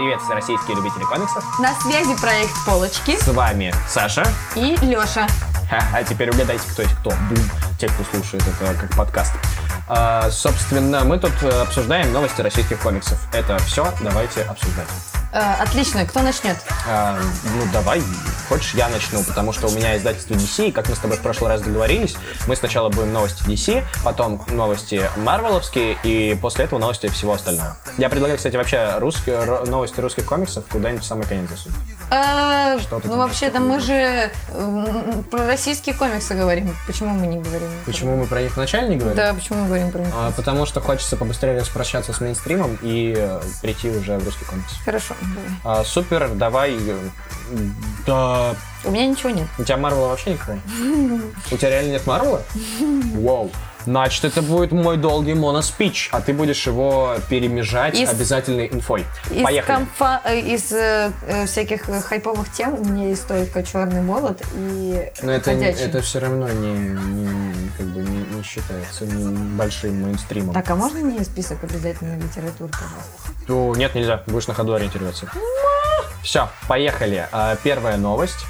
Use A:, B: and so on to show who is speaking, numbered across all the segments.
A: Привет, все российские любители комиксов.
B: На связи проект «Полочки»
A: С вами Саша.
B: и Леша.
A: А теперь угадайте, кто есть кто. Бум. Те, кто слушает это как подкаст. А, собственно, мы тут э, обсуждаем новости российских комиксов. Это все, давайте обсуждать.
B: Э, отлично, кто начнет?
A: А, ну, давай, хочешь, я начну, потому что у меня издательство DC, и как мы с тобой в прошлый раз договорились, мы сначала будем новости DC, потом новости Марвеловские, и после этого новости всего остального. Я предлагаю, кстати, вообще русские, новости русских комиксов куда-нибудь в самый конец засунуть. Ты
B: ну, вообще-то мы же про российские комиксы говорим. Почему мы не говорим?
A: Почему мы про них вначале не говорим?
B: Да, почему мы говорим про них?
A: А, потому что хочется побыстрее распрощаться с мейнстримом и э, прийти уже в русский комикс.
B: Хорошо.
A: А, супер, давай. э, Да.
B: У меня ничего нет.
A: У тебя Марвела вообще никакого? У тебя реально нет Марвела? Вау. Значит, это будет мой долгий моноспич, а ты будешь его перемежать
B: Из-
A: обязательной инфой.
B: Из,
A: Поехали.
B: комфа- э, из э, э, всяких э, хайповых тем у меня есть только черный молот и
A: Но это, не- это все равно не, не- как бы не, не считается большим мейнстримом.
B: Так, а можно мне список обязательной литературы, пожалуйста?
A: Ну, нет, нельзя. Будешь на ходу ориентироваться. Все, поехали. А, Первая новость.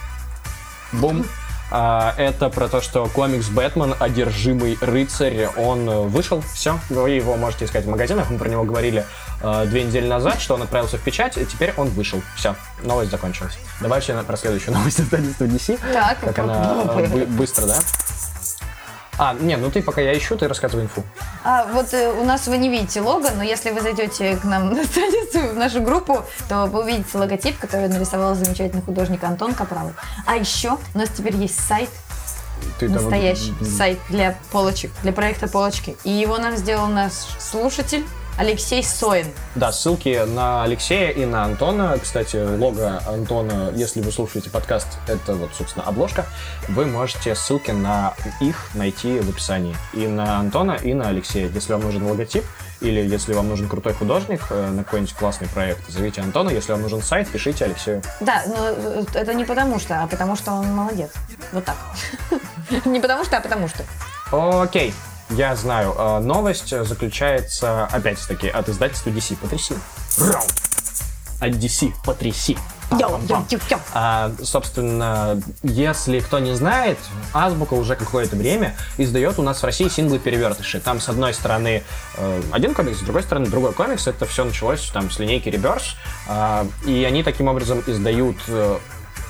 A: Бум. А, Это про то, что комикс Бэтмен, одержимый рыцарь, он э, вышел, все, вы его можете искать в магазинах, мы про него говорили э, две недели назад, что он отправился в печать, и теперь он вышел. Все, новость закончилась. Давай на- про следующую новость издательства DC.
B: Так,
A: Как она э, бы- быстро, да? А, не, ну ты пока я ищу, ты рассказывай инфу.
B: А, вот э, у нас вы не видите лого, но если вы зайдете к нам на страницу, в нашу группу, то вы увидите логотип, который нарисовал замечательный художник Антон Капралов. А еще у нас теперь есть сайт,
A: Ты там-
B: настоящий сайт для полочек, для проекта полочки. И его нам сделал наш слушатель Алексей Соин.
A: Да, ссылки на Алексея и на Антона. Кстати, лого Антона, если вы слушаете подкаст, это вот, собственно, обложка. Вы можете ссылки на их найти в описании. И на Антона, и на Алексея. Если вам нужен логотип, или если вам нужен крутой художник э, на какой-нибудь классный проект, зовите Антона. Если вам нужен сайт, пишите Алексею.
B: Да, но э, это не потому что, а потому что он молодец. Вот так. Не потому что, а потому что.
A: Окей, я знаю. Э, Новость заключается, опять-таки, от издательства DC. Потряси. Раунд. От DC. Потряси.
B: Йо-йо-йо-йо.
A: А, собственно, если кто не знает, Азбука уже какое-то время издает у нас в России синглы-перевертыши. Там, с одной стороны, э, один комикс, с другой стороны, другой комикс. Это все началось там с линейки Reverse. А, и они таким образом издают э,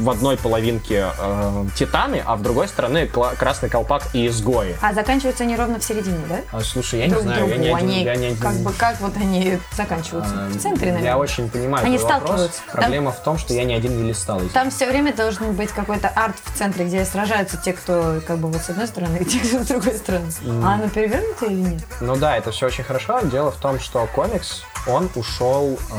A: в одной половинке э, Титаны, а в другой стороне кла- Красный Колпак и Изгои.
B: А заканчиваются они ровно в середине, да?
A: А, слушай, я не
B: Друг
A: знаю, я не
B: другу.
A: один,
B: Они
A: я не один.
B: как бы как вот они заканчиваются?
A: А,
B: В центре, наверное.
A: Я очень понимаю
B: Они
A: твой вопрос.
B: сталкиваются. Там-
A: Проблема в том, что я ни один не листал.
B: Там все время должен быть какой-то арт в центре, где сражаются те, кто как бы вот с одной стороны, и те, кто с другой стороны. А оно перевернуто или нет?
A: Ну да, это все очень хорошо. Дело в том, что комикс, он ушел э,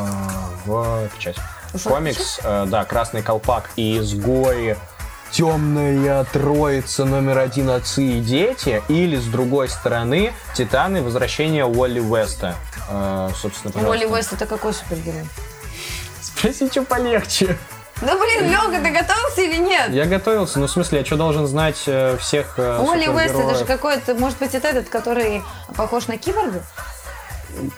A: в печать. Комикс, э, да, Красный колпак и изгои. Темная троица номер один отцы и дети, или с другой стороны Титаны Возвращение Уолли Уэста. Э, собственно, пожалуйста.
B: Уолли Уэст это какой супергерой?
A: Спроси, что полегче.
B: Ну блин, Лёга, ты готовился или нет?
A: Я готовился, ну в смысле, я что должен знать э, всех э,
B: Уолли Уэст это же какой-то, может быть, это этот, который похож на киборга?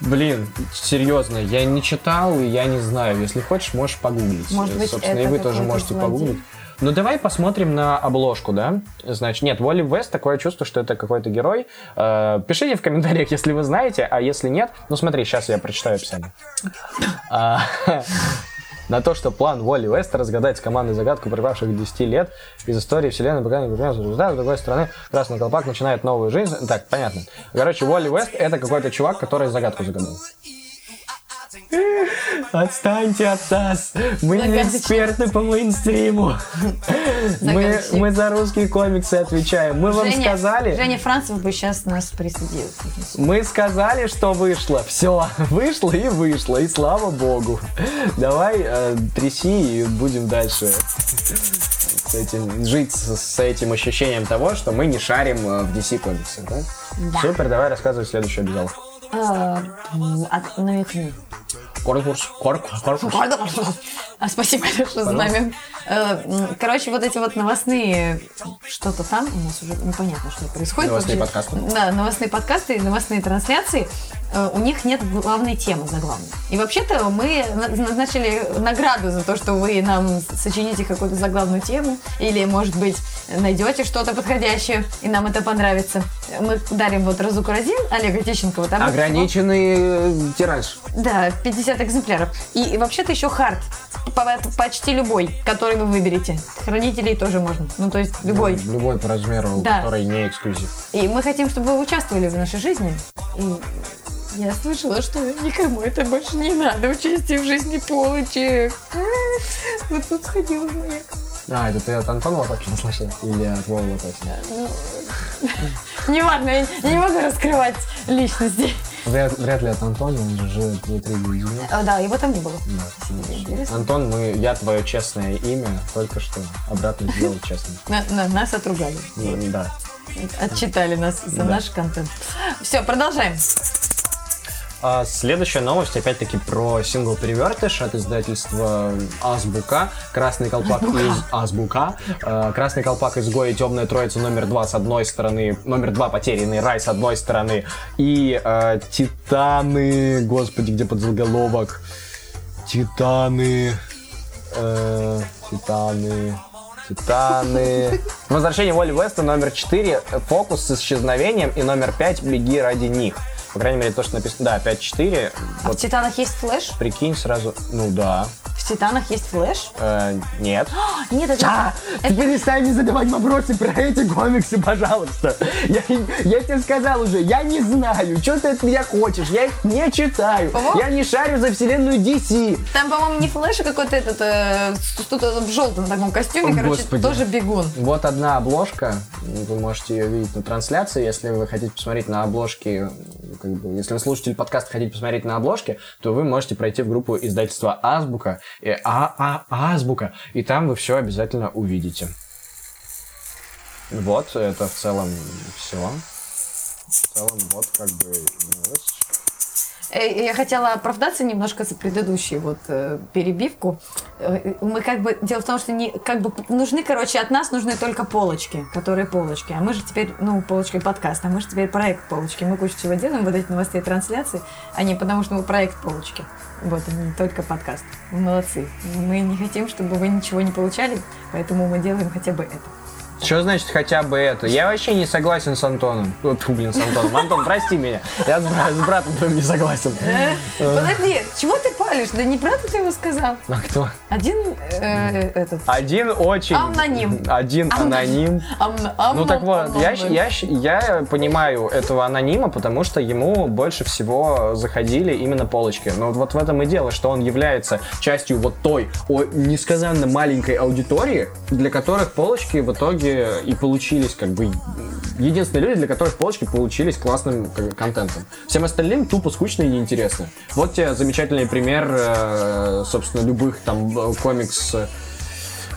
A: Блин, серьезно, я не читал и я не знаю. Если хочешь, можешь погуглить.
B: Может быть,
A: Собственно, и вы тоже можете
B: злодей.
A: погуглить. Ну, давай посмотрим на обложку, да? Значит, нет, Уолли Вест, такое чувство, что это какой-то герой. Э, пишите в комментариях, если вы знаете, а если нет, ну смотри, сейчас я прочитаю описание. На то, что план Уолли Веста разгадать с командой загадку припавших 10 лет из истории вселенной, пока не результат, с другой стороны, Красный Колпак начинает новую жизнь. Так, понятно. Короче, Уолли Вест — это какой-то чувак, который загадку загадал. Отстаньте от нас! Мы не эксперты по мейнстриму. Мы, мы за русские комиксы отвечаем. Мы вам
B: Женя-
A: сказали,
B: Женя Францев бы сейчас нас присудил.
A: мы сказали, что вышло. Все, вышло и вышло, и слава богу. Давай э, тряси и будем дальше с этим, жить с, с этим ощущением того, что мы не шарим э, в DC комиксах, да?
B: Да.
A: Супер, давай рассказывай следующую обязаловку.
B: А, от- намекни.
A: Корпус, корпус, корпус.
B: А, спасибо большое за намек. Э, Короче, вот эти вот новостные что-то там, у нас уже непонятно, что происходит.
A: Новостные подкасты.
B: Да, новостные подкасты новостные трансляции. Э, У них нет главной темы заглавной. И вообще-то мы на- назначили награду за то, что вы нам сочините какую-то заглавную тему. Или, может быть, найдете что-то подходящее, и нам это понравится. Мы дарим вот Разуку Разин Олега Тищенкова. Там
A: Ограниченный э, тираж.
B: да, 50 экземпляров. И, и вообще-то еще хард. По- почти любой, который вы выберете. Хранителей тоже можно. Ну, то есть любой.
A: Любой по размеру,
B: Да.
A: который не эксклюзив.
B: И мы хотим, чтобы вы участвовали в нашей жизни. И я слышала, что никому это больше не надо. Участие в жизни полочек. Вот тут сходила моя.
A: А, это ты от Антона Лопатина слышал? Или от Вовы Лопатина?
B: Ну, Неважно, я не могу раскрывать личности.
A: Вряд, вряд ли от Антона, он же живет внутри Гудина.
B: А, Да, его там не было.
A: Да. Антон, мы, я твое честное имя только что обратно сделал честным.
B: На- на- нас отругали.
A: Ну, Да.
B: Отчитали нас за
A: Да.
B: наш контент. Все, продолжаем.
A: А следующая новость, опять-таки, про сингл «Перевертыш» от издательства «Азбука». «Красный колпак» из «Азбука». Э, «Красный колпак» изгой и «Темная троица» номер два с одной стороны, номер два «Потерянный рай» с одной стороны, и э, «Титаны», господи, где подзаголовок? «Титаны», э, «Титаны», Титаны. Возвращение Уолли Веста номер 4. Фокус с исчезновением. И номер 5. Беги ради них. По крайней мере, то, что написано. Да, 5-4.
B: А в
A: Вот
B: Титанах есть флэш?
A: прикинь сразу. Ну да.
B: В Титанах есть флэш?
A: Э, нет.
B: А, Нет, это...
A: Ты перестань мне задавать вопросы про эти комиксы, пожалуйста. Я, я тебе сказал уже, я не знаю, что ты от меня хочешь. Я их не читаю. Я не шарю за вселенную DC.
B: Там, по-моему, не флэш, а какой-то этот... э, Кто-то в желтом таком костюме,
A: О,
B: короче,
A: Господи.
B: тоже бегун.
A: Вот одна обложка, вы можете ее видеть на трансляции, если вы хотите посмотреть на обложки, как бы, если вы слушатель подкаста хотите посмотреть на обложки, то вы можете пройти в группу издательства Азбука, и, а, а, Азбука, и там вы все обязательно увидите. Вот, это в целом все. В целом, вот как бы.
B: Э, Я хотела оправдаться немножко за предыдущую вот э, перебивку. Э, Мы как бы... Дело в том, что не, как бы нужны, короче, от нас нужны только полочки, которые полочки. А мы же теперь, ну, полочкой подкаста, а мы же теперь проект полочки. Мы кучу всего делаем, вот эти новостные трансляции, а не потому, что мы проект полочки. Вот, а не только подкаст. Молодцы. Мы не хотим, чтобы вы ничего не получали, поэтому мы делаем хотя бы это.
A: Что значит хотя бы это? Я вообще не согласен с Антоном. О, тьфу, блин, с Антоном. Антон, прости меня. Я с, бра- с братом твоим не согласен.
B: Э, Подожди, чего ты палишь? Да не правда ты его сказал?
A: А кто?
B: Один э, этот...
A: Один очень...
B: Аноним.
A: Один аноним.
B: Амна- амна-
A: Ну так вот, я, я, я понимаю этого анонима, потому что ему больше всего заходили именно полочки. Но вот в этом и дело, что он является частью вот той о, несказанно маленькой аудитории, для которых полочки в итоге и получились как бы единственные люди, для которых полочки получились классным как бы, контентом. Всем остальным тупо скучно и неинтересно. Вот тебе замечательный пример, э, собственно, любых там э, комикс э,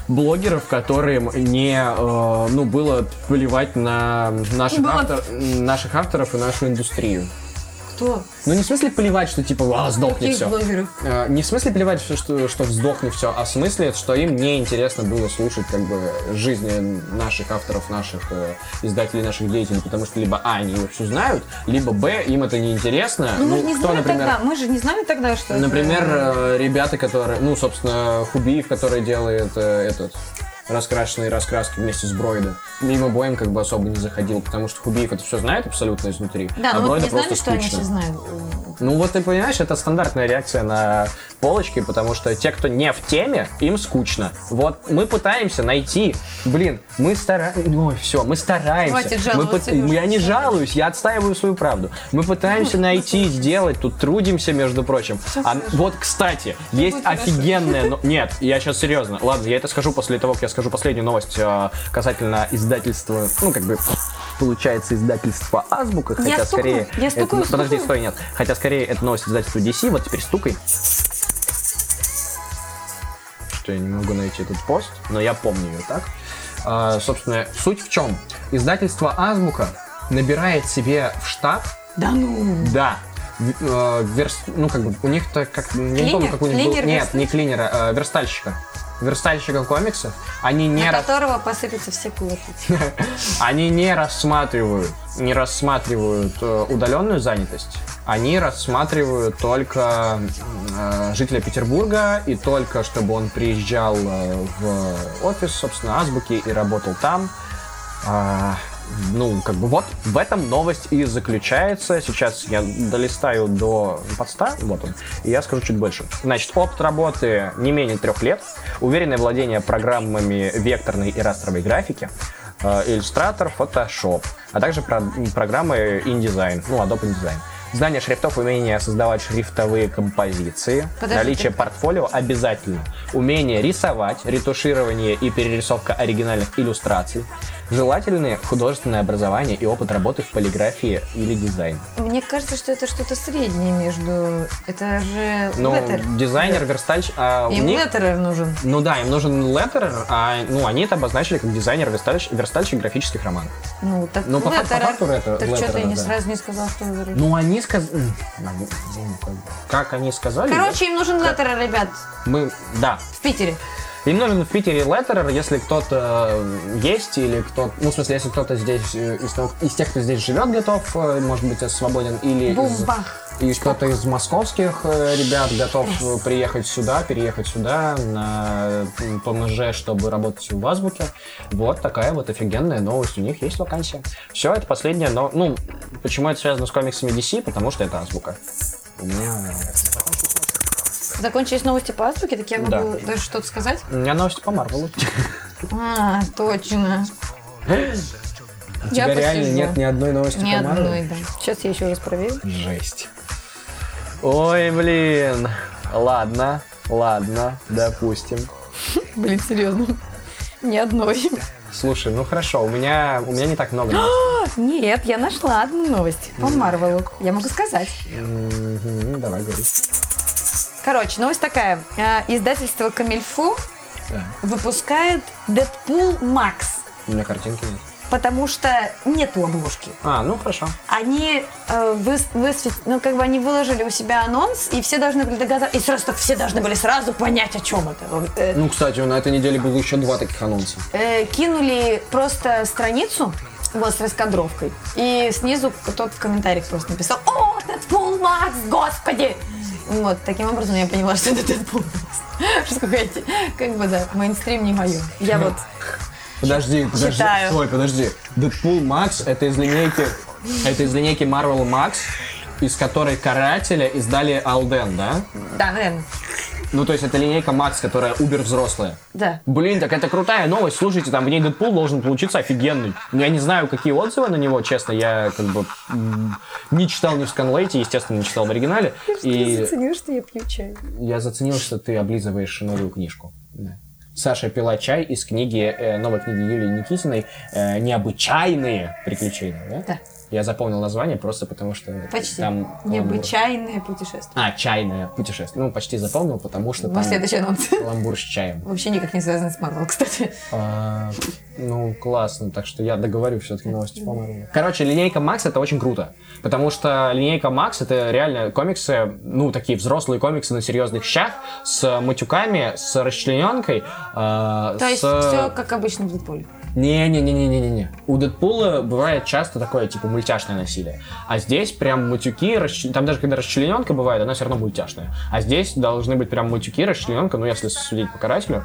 A: блогеров, которым не, ну, было плевать на наших,
B: Было.
A: автор- наших авторов и нашу индустрию.
B: Кто?
A: Ну, не в смысле плевать, что типа, а, сдохнет
B: Каких
A: все.
B: блогеров?
A: Не в смысле плевать, что, что, что сдохнет все, а в смысле, что им не интересно было слушать как бы жизни наших авторов, наших э, издателей, наших деятелей, потому что либо А, они его все знают, либо Б, им это неинтересно.
B: Ну, мы же не
A: кто,
B: знали
A: например,
B: тогда, мы же не знали тогда, что это-
A: Например, э, ребята, которые, ну, собственно, Хубиев, который делает э, этот раскрашенные раскраски вместе с Бройда. Мимо боем как бы особо не заходил, потому что Хубиев это все знает абсолютно изнутри,
B: Да,
A: а
B: ну вот
A: Бройда
B: не знали,
A: просто
B: что они
A: скучно.
B: все знают.
A: Ну вот ты понимаешь, это стандартная реакция на полочки, потому что те, кто не в теме, им скучно. Вот мы пытаемся найти, блин, мы стараемся, ой, все, мы стараемся.
B: Хватит
A: мы пыт- Я не жалуюсь, я отстаиваю свою правду. Мы пытаемся найти, сделать, тут трудимся, между прочим. А вот, кстати, есть офигенная, нет, я сейчас серьезно. Ладно, я это скажу после того, как я скажу последнюю новость э, касательно издательства, ну как бы получается издательство Азбука, хотя
B: стукну,
A: скорее.
B: я
A: это-
B: стукаю,
A: ну, подожди, стой, нет. Хотя скорее это новость издательства DC, вот теперь стукай. Что я не могу найти этот пост, но я помню ее так. А, собственно, суть в чем? Издательство Азбука набирает себе в штат
B: Да ну.
A: да, э, верс- ну, как бы, у них-то, как, я не помню,
B: Клинер?
A: как у них был,
B: Клинер,
A: нет,
B: версталь?
A: не клинера, а верстальщика. Верстальщика комиксов, они не,
B: На которого посыпятся все кулаки.
A: они не рассматривают, не рассматривают э, удаленную занятость, они рассматривают только э, жителя Петербурга и только, чтобы он приезжал э, в офис, собственно, Азбуки и работал там. Ну, как бы вот в этом новость и заключается. Сейчас я долистаю до подста, вот он, и я скажу чуть больше. Значит, опыт работы не менее трех лет, уверенное владение программами векторной и растровой графики, э, Illustrator, Photoshop, а также про- программы InDesign, ну, Adobe InDesign. Знание шрифтов, умение создавать шрифтовые композиции,
B: Подожди,
A: наличие
B: ты-
A: портфолио обязательно. Умение рисовать, ретуширование и перерисовка оригинальных иллюстраций. Желательное художественное образование и опыт работы в полиграфии или дизайне.
B: Мне кажется, что это что-то среднее между... Это же
A: Ну, дизайнер, верстальщик... а
B: Им
A: них-
B: леттерер нужен.
A: Ну да, им нужен леттерер, а ну, они это обозначили как дизайнер, верстальщик, верстальщик графических романов.
B: Ну, так
A: Ну, по факту- по факту это
B: Так что ты
A: леттерер,
B: не
A: да.
B: сразу не сказал, что вы
A: Ну, они сказали... Как они сказали?
B: Короче, им нужен леттерер, ребят,
A: Мы... Да,
B: в Питере.
A: Им нужен в Питере леттерер, если кто-то э, есть, или кто ну, в смысле, если кто-то здесь, э, из, из тех, кто здесь живет, готов, э, может быть, свободен, или из, и кто-то из московских ребят готов э, приехать сюда, переехать сюда на ПМЖ, чтобы работать в Азбуке. Вот такая вот офигенная новость. У них есть вакансия. Все, это последняя, но, ну, почему это связано с комиксами DC? Потому что это Азбука. У меня,
B: Закончились новости по азбуке, так я
A: Да.
B: могу даже что-то сказать.
A: у меня новости по Марвелу.
B: А, точно.
A: У
B: Я
A: тебя реально
B: посижу.
A: нет ни одной новости
B: Ни
A: по Марвелу?
B: одной, да. Сейчас я еще раз проверю.
A: Жесть. Ой, блин. Ладно, ладно, допустим.
B: Блин, серьезно. Ни одной.
A: Слушай, ну хорошо, у меня, у меня не так много.
B: Нет, я нашла одну новость по Марвелу. Я могу сказать.
A: Давай, говори.
B: Короче, новость такая. А, Издательство Камильфо
A: Да.
B: выпускает Дэдпул Макс,
A: У меня картинки нет.
B: потому что нету обложки.
A: А, ну хорошо.
B: Они э, выс- высвет- ну как бы они выложили у себя анонс, и все должны были догадаться, и сразу так все должны были сразу понять, о чем это. Э,
A: Ну, кстати, на этой неделе было еще два таких анонса.
B: э, кинули просто страницу вот с раскадровкой, и снизу кто-то в комментариях просто написал, о, Дэдпул Макс, господи! Вот, таким образом я поняла, что это Дэдпул. Что какая-то, как бы, да, мейнстрим не мое. Я вот
A: Подожди, подожди.
B: Читаю.
A: Стой, подожди. Дэдпул Макс это из линейки. Это из линейки Marvel Max, из которой карателя издали Алден, да?
B: Да, наверное.
A: Ну, то есть это линейка Макс, которая убер взрослая.
B: Да.
A: Блин, так это крутая новость. Слушайте, там в ней Дэдпул должен получиться офигенный. Я не знаю, какие отзывы на него, честно. Я как бы не читал ни в сканлейте, естественно, не читал в оригинале. И
B: заценил, что я пью чай.
A: я заценил, что ты облизываешь новую книжку. Да. Саша пила чай из книги, э, новой книги Юлии Никитиной э, «Необычайные приключения». Да?
B: Да.
A: Я запомнил название просто потому, что
B: Почти.
A: там...
B: Необычайное путешествие.
A: А, чайное путешествие. Ну, почти запомнил, потому что там
B: следующий анонс.
A: ламбур с чаем.
B: Вообще никак не связано с Марвел, кстати.
A: А, ну, классно. Так что я договорю все-таки новости по Марвелу. Короче, линейка Макс это очень круто. Потому что линейка Макс это реально комиксы, ну, такие взрослые комиксы на серьезных щах, с матюками, с расчлененкой. э,
B: То есть все как обычно в Дэдпуле.
A: Не-не-не-не-не-не. У Дэдпула бывает часто такое, типа, мультяшное насилие. А здесь прям мультюки, расч- там даже когда расчлененка бывает, она все равно мультяшная. А здесь должны быть прям мультюки, расчлененка, ну, если судить по карателю,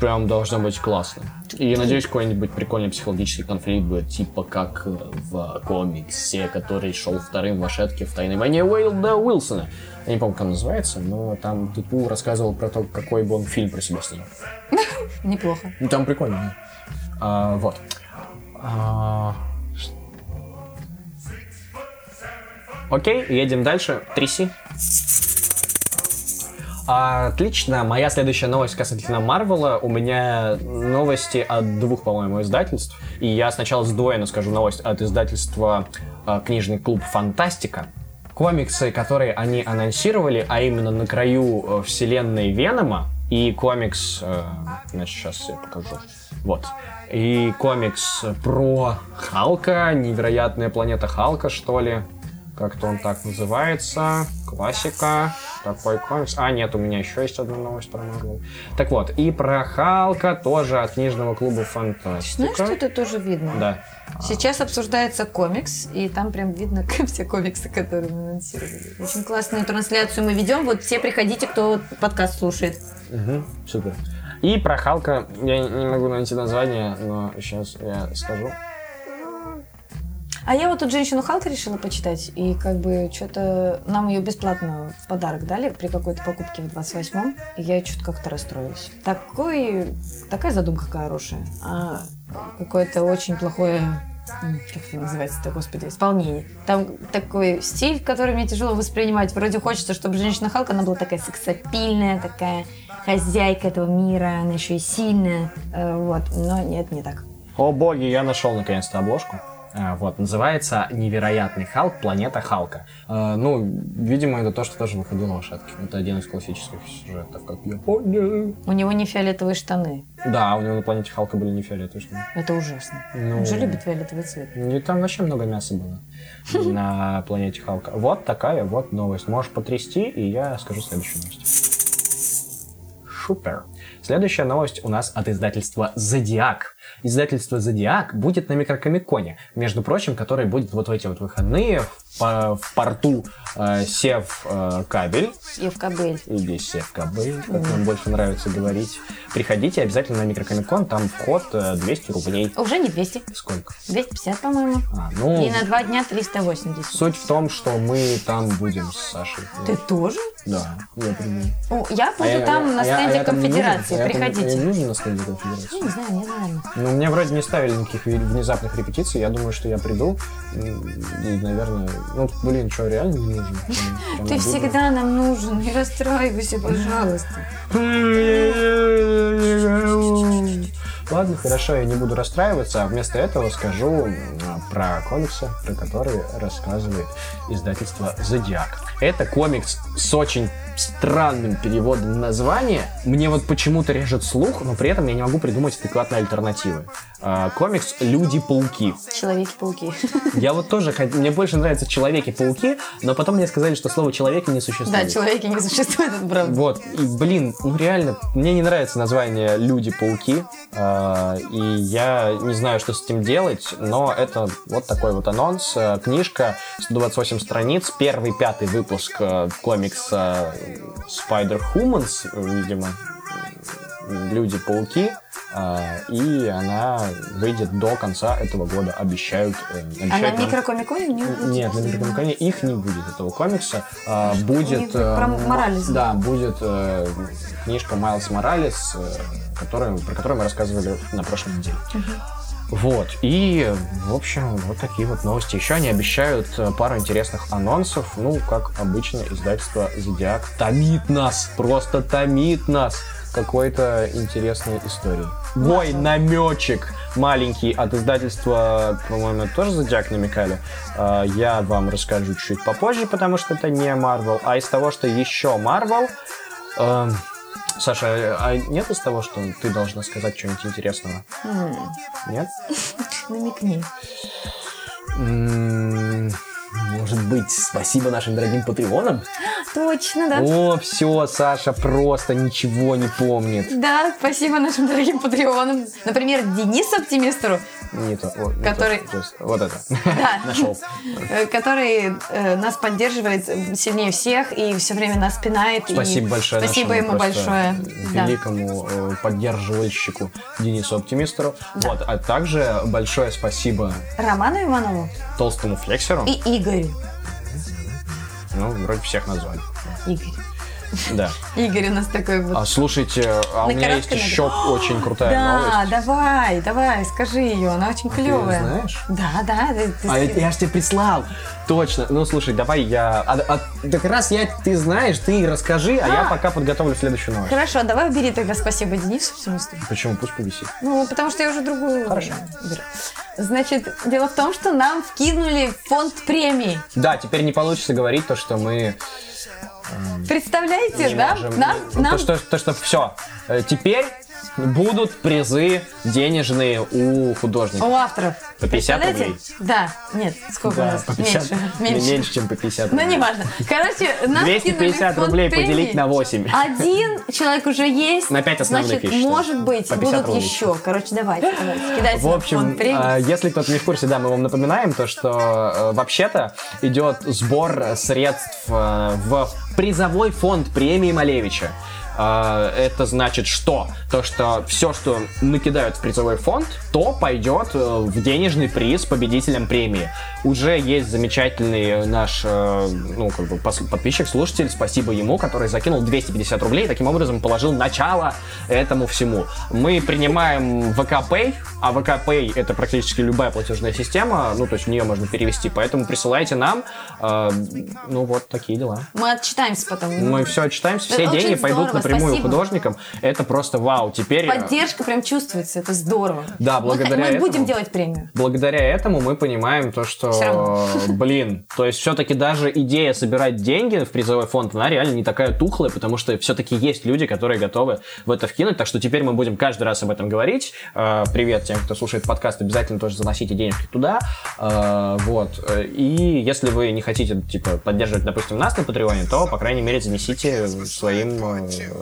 A: прям должно быть классно. И надеюсь, какой-нибудь прикольный психологический конфликт будет, типа как э, в комиксе, который шел вторым в Ашетке в «Тайной войне» Уэйлда Уилсона. Я не помню, как он называется, но там Дэдпул рассказывал про то, какой бы он фильм про себя снял.
B: Неплохо.
A: Ну, там прикольно. А, вот. А, Окей, едем дальше. Тряси. Отлично. Моя следующая новость касательно Марвела. У меня новости от двух, по-моему, издательств. И я сначала сдвоенно скажу новость от издательства а, «Книжный клуб Фантастика». Комиксы, которые они анонсировали, а именно на краю э, вселенной Венома, и комикс... э, значит, сейчас я покажу. Вот. И комикс про Халка, невероятная планета Халка, что ли. Как-то он так называется. Классика. Такой комикс. А, нет, у меня еще есть одна новость про Марвел. Так вот, и про Халка тоже от книжного клуба Фантастика.
B: Знаешь, что это тоже видно?
A: Да.
B: Сейчас обсуждается комикс, и там прям видно все комиксы, которые мы анонсировали. Очень классную трансляцию мы ведем. Вот все приходите, кто подкаст слушает.
A: Угу, супер. И про Халка я не могу найти название, но сейчас я скажу.
B: А я вот тут женщину Халка решила почитать, и как бы что-то нам ее бесплатно в подарок дали при какой-то покупке в 28-м, и я что-то как-то расстроилась. Такой, такая задумка хорошая, а какое-то очень плохое как это называется-то, господи, исполнение. Там такой стиль, который мне тяжело воспринимать. Вроде хочется, чтобы женщина Халка, она была такая сексапильная, такая хозяйка этого мира, она еще и сильная. Э, вот, но нет, не так.
A: О боги, я нашел наконец-то обложку. А, вот, называется «Невероятный Халк. Планета Халка». Э, ну, видимо, это то, что тоже выходило в лошадке. Это один из классических сюжетов, как я понял.
B: У него не фиолетовые штаны.
A: Да, у него на планете Халка были не фиолетовые штаны.
B: Это ужасно.
A: Ну,
B: Он же любит фиолетовый цвет.
A: Не, там вообще много мяса было на планете Халка. Вот такая вот новость. Можешь потрясти, и я скажу следующую новость. Супер. Следующая новость у нас от издательства «Зодиак». Издательство «Зодиак» будет на микрокомиконе, между прочим, который будет вот в эти вот выходные по- в порту э, Сев э, Кабель.
B: Евкабель.
A: Или Сев Кабель, как нам больше нравится говорить. Приходите обязательно на микрокомикон, там вход э, 200 рублей.
B: Уже не 200.
A: Сколько?
B: 250, по-моему.
A: А, ну,
B: И на два дня 380.
A: суть в том, что мы там будем с Сашей.
B: Ты тоже?
A: Да, я приду.
B: О, я буду
A: А я-
B: там на
A: а я- а
B: стенде
A: я не
B: конфедерации.
A: А я
B: Приходите.
A: Я не нужен на стенде конфедерации?
B: Ну, не знаю, мне нормально.
A: Ну, мне вроде не ставили никаких внезапных репетиций. Я думаю, что я приду. И, наверное, ну, блин, что, реально не прям
B: Ты всегда нам нужен. Не расстраивайся, пожалуйста.
A: Ладно, хорошо, я не буду расстраиваться, а вместо этого скажу про комиксы, про которые рассказывает издательство «Зодиак». Это комикс с очень странным переводом названия. Мне вот почему-то режет слух, но при этом я не могу придумать адекватной альтернативы. А, комикс «Люди-пауки».
B: Человеки-пауки.
A: Я вот тоже, мне больше нравятся Человеки-пауки, но потом мне сказали, что слово «человеки» не существует.
B: Да, человеки не существует, это правда.
A: Вот, и, блин, ну реально, мне не нравится название «Люди-пауки», э, и я не знаю, что с этим делать, но это вот такой вот анонс. Э, Книжка, 128 страниц, первый, пятый выпуск э, комикса Spider-Humans, э, видимо, э, Люди-пауки, э, и она выйдет до конца этого года, обещают. э,
B: А на
A: обещают нам-
B: микрокомиконе не будет?
A: нет, на микрокомиконе их не будет, этого комикса. А, будет...
B: про Моралеса.
A: Да, будет книжка Майлз Моралес, которую, про которую мы рассказывали на прошлой неделе. Вот, и, в общем, вот такие вот новости. Еще они обещают э, пару интересных анонсов. Ну, как обычно, издательство Зодиак томит нас, просто томит нас какой-то интересной историей. Мой намечек маленький от издательства, по-моему, тоже Зодиак намекали. Э, Я вам расскажу чуть попозже, потому что это не Марвел. А из того, что еще Марвел... эм, Саша, а нет из того, что ты должна сказать что-нибудь интересного? Нет?
B: Намекни.
A: Может быть, спасибо нашим дорогим патреонам?
B: Точно, да.
A: О, все, Саша просто ничего не помнит.
B: Да, спасибо нашим дорогим патреонам. Например, Денису Оптимистеру,
A: Не то. не
B: Который-
A: то, то есть вот это.
B: Да.
A: Нашел.
B: э, который э, нас поддерживает сильнее всех и все время нас пинает. и
A: Спасибо большое
B: Спасибо ему большое. Да.
A: великому э, поддерживальщику Денису Оптимистеру. Вот, а также большое спасибо
B: Роману Иванову
A: толстому флексеру.
B: и Игорю.
A: Ну, вроде всех назвали.
B: Игорь.
A: Да.
B: Игорь у нас такой вот.
A: А, слушайте, а у меня есть еще очень крутая
B: да,
A: новость.
B: давай, давай, скажи ее, она очень клевая.
A: знаешь?
B: Да, да,
A: А я ж тебе прислал. Точно. Ну, слушай, давай я... А, а, так раз я, ты знаешь, ты расскажи, а, я
B: А.
A: пока подготовлю следующую новость.
B: Хорошо, давай убери тогда спасибо Денису в смысле.
A: Почему? Пусть повисит.
B: Ну, потому что я уже другую
A: Хорошо.
B: беру. Значит, дело в том, что нам вкинули фонд премии.
A: Да, теперь не получится говорить то, что мы...
B: Представляете, да?
A: можем-
B: Нам,
A: То,
B: нам
A: что, то, что все. Теперь будут призы денежные у художников.
B: У авторов.
A: По 50
B: Представляете?
A: рублей.
B: Да, нет, сколько у
A: Да,
B: нас?
A: по 50
B: Меньше.
A: меньше.
B: Меньше.
A: чем по 50
B: Ну,
A: рублей.
B: неважно. Короче, нас
A: 250
B: кинули в фонд
A: рублей
B: премии.
A: поделить на 8.
B: Один человек уже есть.
A: На пять основных,
B: Значит,
A: считаю.
B: может быть,
A: По 50
B: будут
A: рублей.
B: еще. Короче, давайте, давайте. Кидайте
A: В общем, а, если кто-то не в курсе, да, мы вам напоминаем то, что э, вообще-то идет сбор средств э, в призовой фонд премии Малевича. А, Это значит что? То, что все, что накидают в призовой фонд, то пойдет э, в денежный приз победителям премии. Уже есть замечательный наш э, ну, как бы подписчик, слушатель, спасибо ему, который закинул 250 рублей, таким образом положил начало этому всему. Мы принимаем ВКПay, а ВКПay это практически любая платежная система, ну, то есть в нее можно перевести, поэтому присылайте нам, э, ну, вот такие дела.
B: Мы отчитаемся потом.
A: Мы все отчитаемся, все
B: Это
A: деньги пойдут
B: здорово,
A: напрямую
B: спасибо.
A: художникам. Это просто вау. Теперь, э,
B: Поддержка прям чувствуется, это здорово.
A: Да,
B: Мы-
A: благодаря
B: Мы,
A: этому.
B: будем делать премию.
A: благодаря этому мы понимаем то, что, блин, то есть все-таки даже идея собирать деньги в призовой фонд, она реально не такая тухлая, потому что все-таки есть люди, которые готовы в это вкинуть, так что теперь мы будем каждый раз об этом говорить. Э, Привет тем, кто слушает подкаст, обязательно тоже заносите денежки туда. Э, Вот. И если вы не хотите, типа, поддерживать, допустим, нас на Патреоне, то, по крайней мере, занесите своим,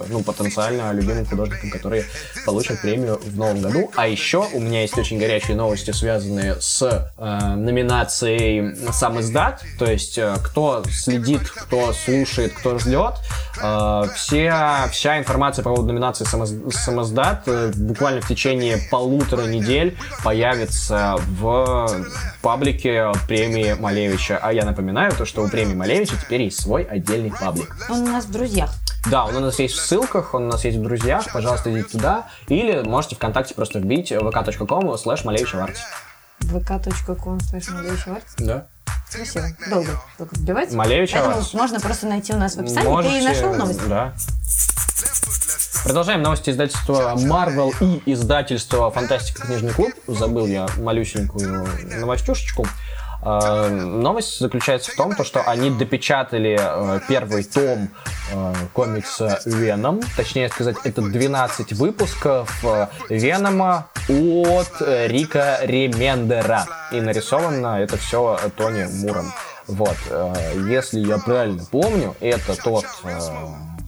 A: ну, потенциально любимым художникам, которые получат премию в новом году. А еще у меня есть очень горячие новости, связанные с э, номинацией «Сам издат». То есть, э, кто следит, кто слушает, кто ждет, э, все, вся информация по поводу номинации «Сам, из- «Сам издат» э, буквально в течение полутора недель появится в паблике премии Малевича. А я напоминаю, то, что у премии Малевича теперь есть свой отдельный паблик.
B: Он у нас в друзьях.
A: Да, он у нас есть в ссылках, он у нас есть в друзьях, пожалуйста, идите туда. Или можете ВКонтакте просто вбить vk.com слэш Малевич Аварти.
B: vk.com slash
A: Да.
B: Красиво. Долго. Только вбивать.
A: Малевич
B: Поэтому можно просто найти у нас в описании.
A: Можете-
B: Ты нашел новость?
A: Да. Продолжаем новости издательства Marvel и издательства Фантастика Книжный клуб. Забыл я малюсенькую новостюшечку. Э, Новость заключается в том, то, что они допечатали э, первый том э, комикса Веном. Точнее сказать, это 12 выпусков Венома от Рика Ремендера. И нарисовано это все Тони Муром. Вот, если я правильно помню, это тот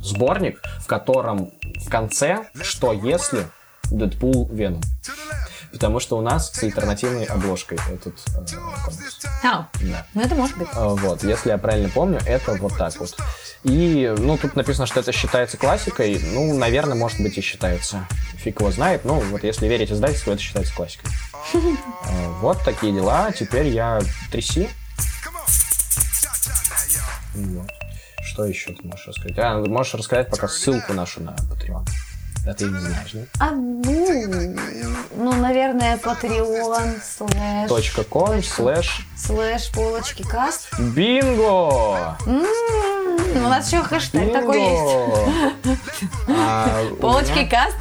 A: сборник, в котором в конце «Что если?» Дэдпул Веном. Потому что у нас с альтернативной обложкой этот э.
B: А,
A: Да.
B: ну это может быть.
A: А, Вот, если я правильно помню, это вот так вот. И, ну, тут написано, что это считается классикой. Ну, наверное, может быть и считается. Фиг его знает. Ну, вот если верить издательству, это считается классикой. А, Вот такие дела. Теперь я тряси. Что еще ты можешь рассказать? А, можешь рассказать пока ссылку нашу на Patreon. Да ты не знаешь, да?
B: А, ну, ну, наверное, Patreon слэш...
A: Точка ком слэш
B: Слэш полочки каст.
A: бинго!
B: М, У нас еще хэштег такой есть.
A: А,
B: Полочки каст.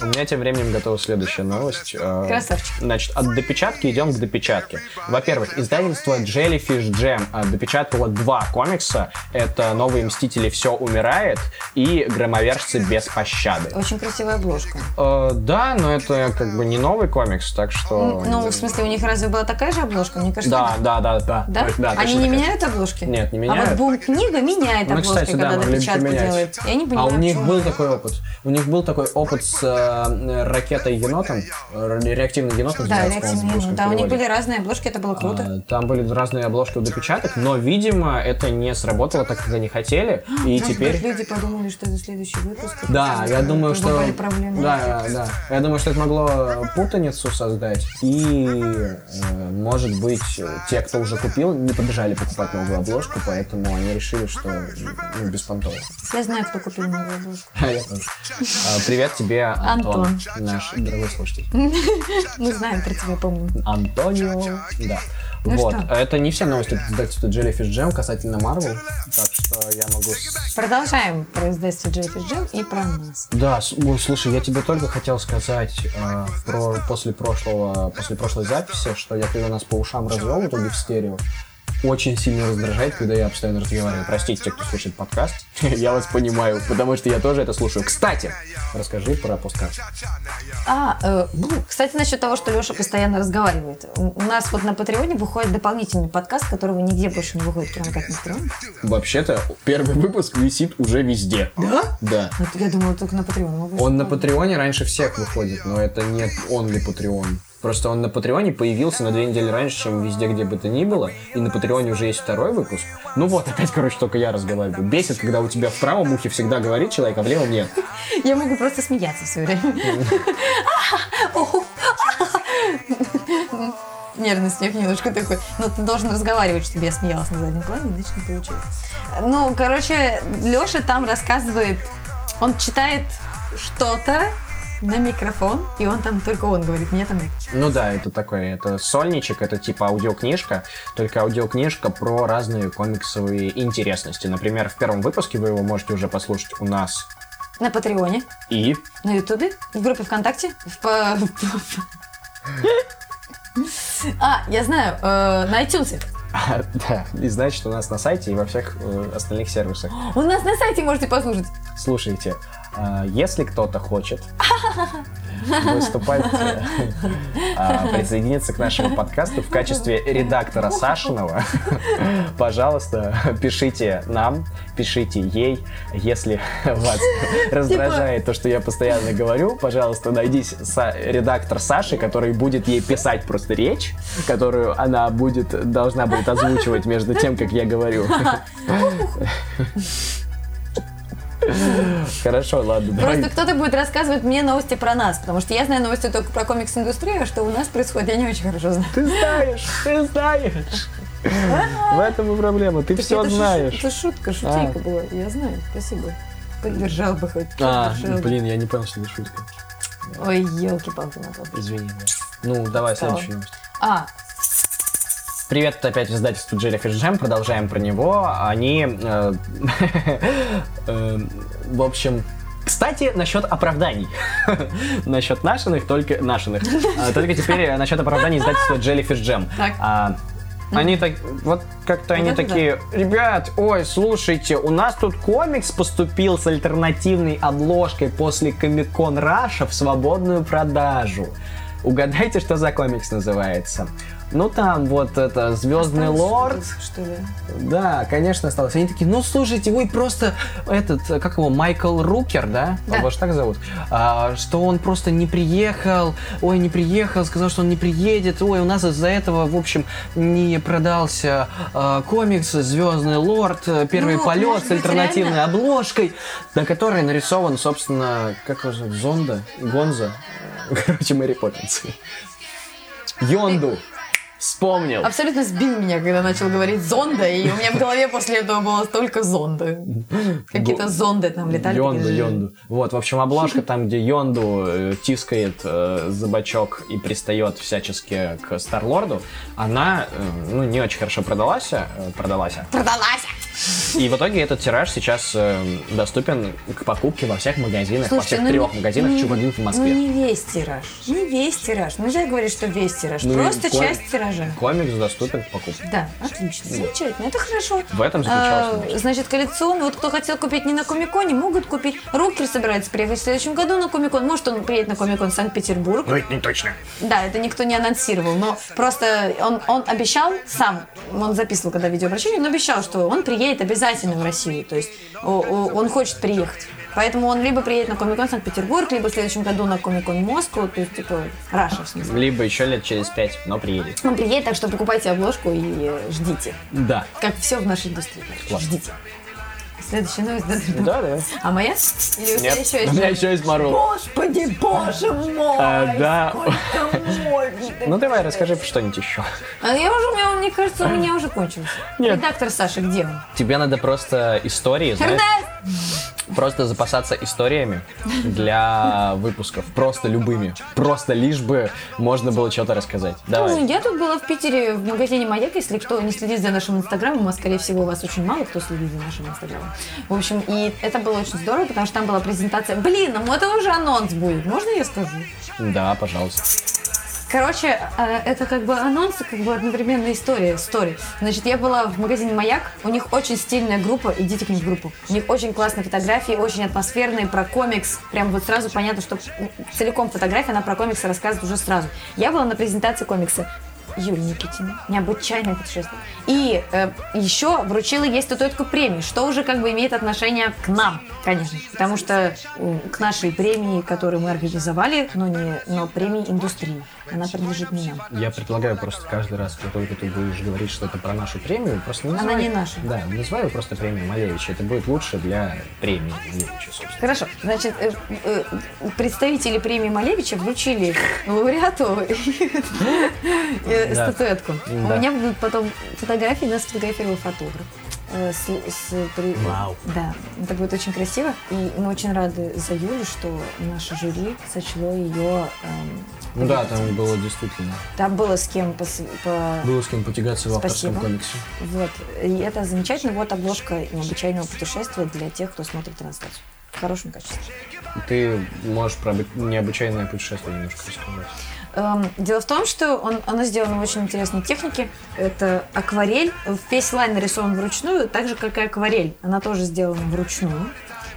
A: У меня тем временем готова следующая новость. Э,
B: Красавчик.
A: Значит, от допечатки идем к допечатке. Во-первых, издательство Jellyfish Jam э, допечатало два комикса. Это «Новые Мстители. Все умирает» и «Громовержцы без пощады».
B: Очень красивая обложка.
A: Э, да, но это как бы не новый комикс, так что...
B: Ну, в смысле, у них разве была такая же обложка? Мне кажется,
A: Да, да, да, да.
B: Да? Они не меняют обложки?
A: Нет, не
B: А
A: меняют.
B: вот бум-книга меняет
A: Ну,
B: обложки,
A: кстати, да,
B: когда
A: бы
B: допечатку делает. Я не
A: А
B: понимаю,
A: у них был такой опыт. У них был такой опыт с э, ракетой енотом, э, реактивным енотом.
B: Да, реактивные.
A: русском
B: Да, у них были разные обложки, это было круто.
A: А, Там были разные обложки у допечаток, но, видимо, это не сработало так, как они хотели. И
B: Может
A: теперь...
B: быть, люди подумали, что это следующий выпуск.
A: Да, я думаю, что...
B: проблемы.
A: Да, да. Я думаю, что это могло путаницу создать. И, э, может быть, те, кто уже купил, не побежали покупать новую обложку, поэтому они решили, что ну.
B: Я знаю, кто купил новую обложку.
A: А я тоже. А, Привет тебе, Антон, наш дорогой слушатель.
B: Мы знаем про тебя, помню.
A: Антонио. Да.
B: Ну
A: вот.
B: что?
A: Это не все новости от издательства Jellyfish Jam касательно Marvel, так что я могу...
B: Продолжаем про издательство Jellyfish Jam и про нас.
A: Да, слушай, я тебе только хотел сказать э, про, после, прошлого, после прошлой записи, что я когда нас по ушам развел в итоге в стерео, очень сильно раздражает, когда я постоянно разговариваю. Простите, те, кто слушает подкаст. я вас понимаю, потому что я тоже это слушаю. Кстати, расскажи про посткаст.
B: А, э, кстати, насчет того, что Леша постоянно разговаривает. У нас вот на Патреоне выходит дополнительный подкаст, которого нигде больше не выходит, кроме как на Патреоне.
A: Вообще-то, первый выпуск висит уже везде.
B: Да?
A: Да.
B: Вот я думала, только на Патреоне.
A: Он на Патреоне раньше всех выходит, но это не он ли Патреон. Просто он на Патреоне появился на две недели раньше, чем везде, где бы то ни было. И на Патреоне уже есть второй выпуск. Ну вот, опять, короче, только я разговариваю. Бесит, когда у тебя в правом ухе всегда говорит человек, а в левом нет.
B: Я могу просто смеяться все время. Нервный смех немножко такой. Но ты должен разговаривать, чтобы я смеялась на заднем плане, иначе не получилось. Ну, короче, Леша там рассказывает, он читает что-то на микрофон, и он там только он говорит, мне там.
A: Ну да, это такой, это сольничек, это типа аудиокнижка, только аудиокнижка про разные комиксовые интересности. Например, в первом выпуске вы его можете уже послушать у нас.
B: На Патреоне,
A: И
B: на Ютубе, в группе ВКонтакте, в... А, я знаю, э, на iTunes.
A: да, и значит у нас на сайте и во всех э, остальных сервисах.
B: У нас на сайте можете послушать.
A: Слушайте, а, если кто-то хочет выступать, а, присоединиться к нашему подкасту в качестве редактора Сашиного, пожалуйста, пишите нам, пишите ей. Если вас раздражает то, что я постоянно говорю, пожалуйста, найдись са- редактор Саши, который будет ей писать просто речь, которую она будет, должна будет озвучивать между тем, как я говорю. Хорошо, ладно.
B: Просто кто-то будет рассказывать мне новости про нас, потому что я знаю новости только про комикс-индустрию, а что у нас происходит, я не очень хорошо знаю.
A: Ты знаешь, ты знаешь. В этом и проблема, ты все знаешь.
B: Это шутка, шутейка была. Я знаю, спасибо. Поддержал бы хоть.
A: А, блин, я не понял, что это шутка.
B: Ой, елки-палки на.
A: Извини. Ну, давай, следующую новость.
B: А,
A: Привет опять издательству Jellyfish Jam, продолжаем про него. Они, э, э, в общем, кстати, насчет оправданий. насчет нашиных, только нашиных. А, Только теперь э, насчет оправданий издательства Jellyfish Jam.
B: Так.
A: А, Они так, вот как-то они
B: это да.
A: такие, ребят, ой, слушайте, у нас тут комикс поступил с альтернативной обложкой после Комик-кон Раша в свободную продажу. Угадайте, что за комикс называется? Ну там вот это Звездный
B: осталось
A: лорд.
B: что-то, Что ли?
A: Да, конечно, осталось. Они такие, ну слушайте, вы просто этот, как его, Майкл Рукер, да?
B: Да.
A: Его же так зовут. А, что он просто не приехал, ой, не приехал, сказал, что он не приедет, ой, у нас из-за этого, в общем, не продался а, комикс Звездный лорд, э, первый
B: Ну,
A: полет с альтернативной
B: реально?
A: обложкой, на которой нарисован, собственно, как его зовут, Зонда, Гонза, короче, Мэри Поппинс. Йонду. Вспомнил.
B: Абсолютно сбил меня, когда начал говорить зонда, и у меня в голове после этого было только зонды. Какие-то зонды там летали.
A: Йонду. Йонду. Вот, в общем, обложка там, где Йонду э, тискает э, за бочок и пристает всячески к Старлорду, она, э, ну, не очень хорошо продалась, э, продалась.
B: Продалась!
A: И в итоге этот тираж сейчас э, доступен к покупке во всех магазинах, во
B: Слушайте,
A: всех
B: ну
A: трех
B: не-
A: магазинах Чугунин в
B: Ну
A: Москве.
B: не весь тираж. Не весь тираж. Нельзя говорить, что весь тираж.
A: Ну
B: Просто
A: ком-
B: часть тиража.
A: Комикс доступен к покупке.
B: Да, отлично, замечательно, это хорошо.
A: В этом заключалась
B: А. Значит, коллекционно, вот кто хотел купить не на Комиконе, могут купить. Рукер собирается приехать в следующем году на Комикон. Может, он приедет на Комикон в Санкт-Петербург.
A: Ну, это не точно.
B: Да, это никто не анонсировал, но просто он, он обещал сам, он записывал когда видеообращение, он обещал, что он приедет обязательно в Россию, то есть он хочет приехать. Поэтому он либо приедет на Комикон Санкт-Петербург, либо в следующем году на Комикон Москву, то есть типа Раша в смысле.
A: Либо еще лет через пять, но приедет.
B: Он приедет, так что покупайте обложку и ждите.
A: Да.
B: Как все в нашей индустрии.
A: Класс.
B: Ждите. Следующая новость, да?
A: Да, да.
B: А моя? Или у тебя еще
A: у
B: есть?
A: меня еще есть Марвел.
B: Господи, боже мой!
A: А, да.
B: Сколько можно?
A: Ну давай, расскажи что-нибудь еще.
B: А я уже, у меня, мне кажется, у меня уже кончился.
A: Нет.
B: Редактор Саша, где он?
A: Тебе надо просто истории, знаешь! Просто запасаться историями для выпусков. Просто любыми. Просто лишь бы можно было что-то рассказать.
B: Ну,
A: Давай.
B: я тут была в Питере в магазине «Маяк», если кто не следит за нашим инстаграмом, а скорее всего вас очень мало кто следит за нашим инстаграмом. В общем, и это было очень здорово, потому что там была презентация. Блин, ну это уже анонс будет, можно я скажу?
A: Да, пожалуйста.
B: Короче, э, это как бы анонс, как бы одновременно история, стори. Значит, я была в магазине «Маяк», у них очень стильная группа, идите к ним в группу. У них очень классные фотографии, очень атмосферные, про комикс. Прям вот сразу понятно, что целиком фотография, она про комиксы рассказывает уже сразу. Я была на презентации комикса. Юлия Никитина. Необычайное путешествие. И э, еще вручила ей статуэтку премии, что уже как бы имеет отношение к нам, конечно. Потому что э, к нашей премии, которую мы организовали, но, не, но премии индустрии. Она принадлежит мне.
A: Я предлагаю просто каждый раз, как только ты будешь говорить что-то про нашу премию, просто не называй...
B: Она не наша.
A: Да, называй ее просто премию Малевича. Это будет лучше для премии Малевича, собственно.
B: Хорошо. Значит, э, э, представители премии Малевича вручили лауреату э,
A: Да.
B: статуэтку.
A: Да.
B: У меня будут потом фотографии, нас фотографировал фотограф. Э, с- с при-
A: Вау.
B: Да, это будет очень красиво. И мы очень рады за Юлю, что наше жюри сочло ее... эм,
A: Ну да, там было действительно.
B: Там было с кем пос- по...
A: Было с кем потягаться в авторском
B: Спасибо.
A: комиксе.
B: Вот. И это замечательно. Вот обложка необычайного путешествия для тех, кто смотрит трансляцию. В хорошем качестве.
A: Ты можешь про обы- необычайное путешествие немножко рассказать.
B: Эм, Дело в том, что он, оно сделано в очень интересной технике. Это акварель. Весь line нарисован вручную, так же, как и акварель. Она тоже сделана вручную.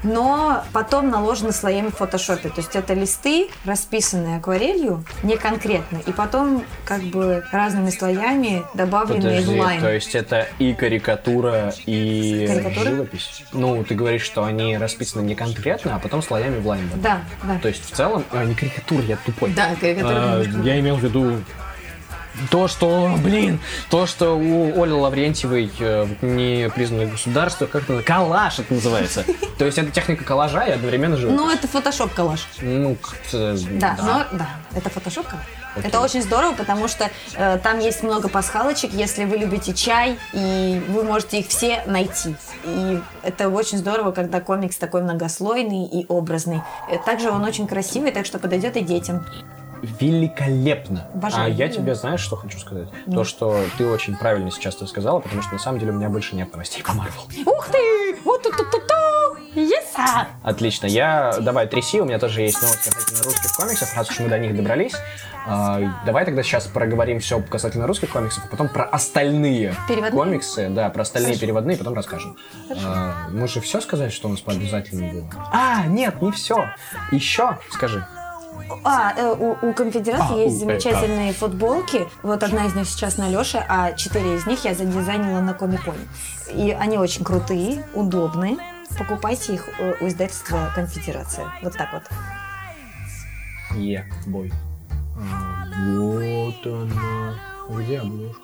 B: Но потом наложены слоями в фотошопе. То есть это листы, расписанные акварелью, не конкретно. И потом как бы разными слоями добавленные
A: Подожди,
B: в line.
A: то есть это и карикатура, и
B: Карикатура?
A: живопись? Ну, ты говоришь, что они расписаны не конкретно, а потом слоями в лайн.
B: Да, да.
A: То есть в целом... А, не карикатура, я тупой.
B: Да, карикатура
A: А, я имел в виду то, что, блин, то, что у Оли Лаврентьевой э, не признано государство, как это, коллаж это называется. То есть это техника коллажа и одновременно живопись.
B: Ну, это фотошоп-коллаж.
A: Ну, как-то,
B: Да, но да, это фотошопка.
A: Окей.
B: Это очень здорово, потому что э, там есть много пасхалочек, если вы любите чай, и вы можете их все найти. И это очень здорово, когда комикс такой многослойный и образный. Э, Также он очень красивый, так что подойдет и детям.
A: Великолепно.
B: Обожаю.
A: А я тебе, знаешь, что хочу сказать? То, что ты очень правильно сейчас это сказала, потому что на самом деле у меня больше нет новостей по Марвел.
B: Ух ты! Вот тут тут тут Еса!
A: Отлично. Я, давай, тряси, у меня тоже есть новости касательно русских комиксов, раз уж мы до них добрались. А, давай тогда сейчас проговорим все касательно русских комиксов, а потом про остальные
B: Переводные?
A: комиксы, да, про остальные переводные, потом расскажем. А, мы же все сказали, что у нас по обязательному было? А, нет, не все. Еще скажи.
B: А, э, у, у конфедерации
A: А,
B: есть
A: у-
B: замечательные футболки. Вот одна из них сейчас на Леше, а четыре из них я задизайнила на Комиконе. И они очень крутые, удобные. Покупайте их э, у издательства Конфедерация. Вот так вот.
A: Е, бой. А, вот она. Где обложка?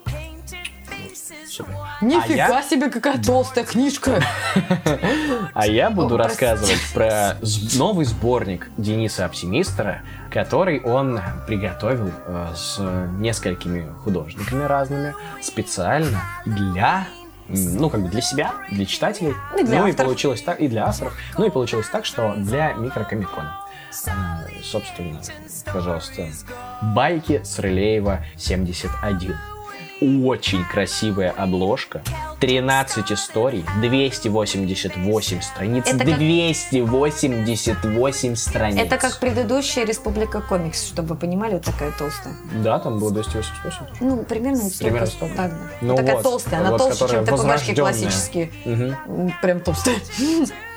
B: Нифига
A: я-
B: себе, какая толстая книжка!
A: А я буду рассказывать про новый сборник Дениса Оптимистера, который он приготовил э, с несколькими художниками разными специально для ну, как бы для себя, для читателей.
B: И для
A: ну, и
B: авторов.
A: получилось так, и для авторов. Ну, и получилось так, что для микрокомикона. А, собственно, пожалуйста, байки с Рылеева 71. Очень красивая обложка, 13 историй, 288 страниц,
B: Это как-
A: 288 страниц.
B: Это как предыдущая Республика Комикс, чтобы вы понимали, вот такая толстая.
A: Да, там было 288 тоже.
B: Ну, примерно
A: Примерно
B: столько. Так, да.
A: Ну
B: такая
A: вот,
B: толстая, она
A: вот,
B: толще, чем ТПБшки классические. М, Прям толстая.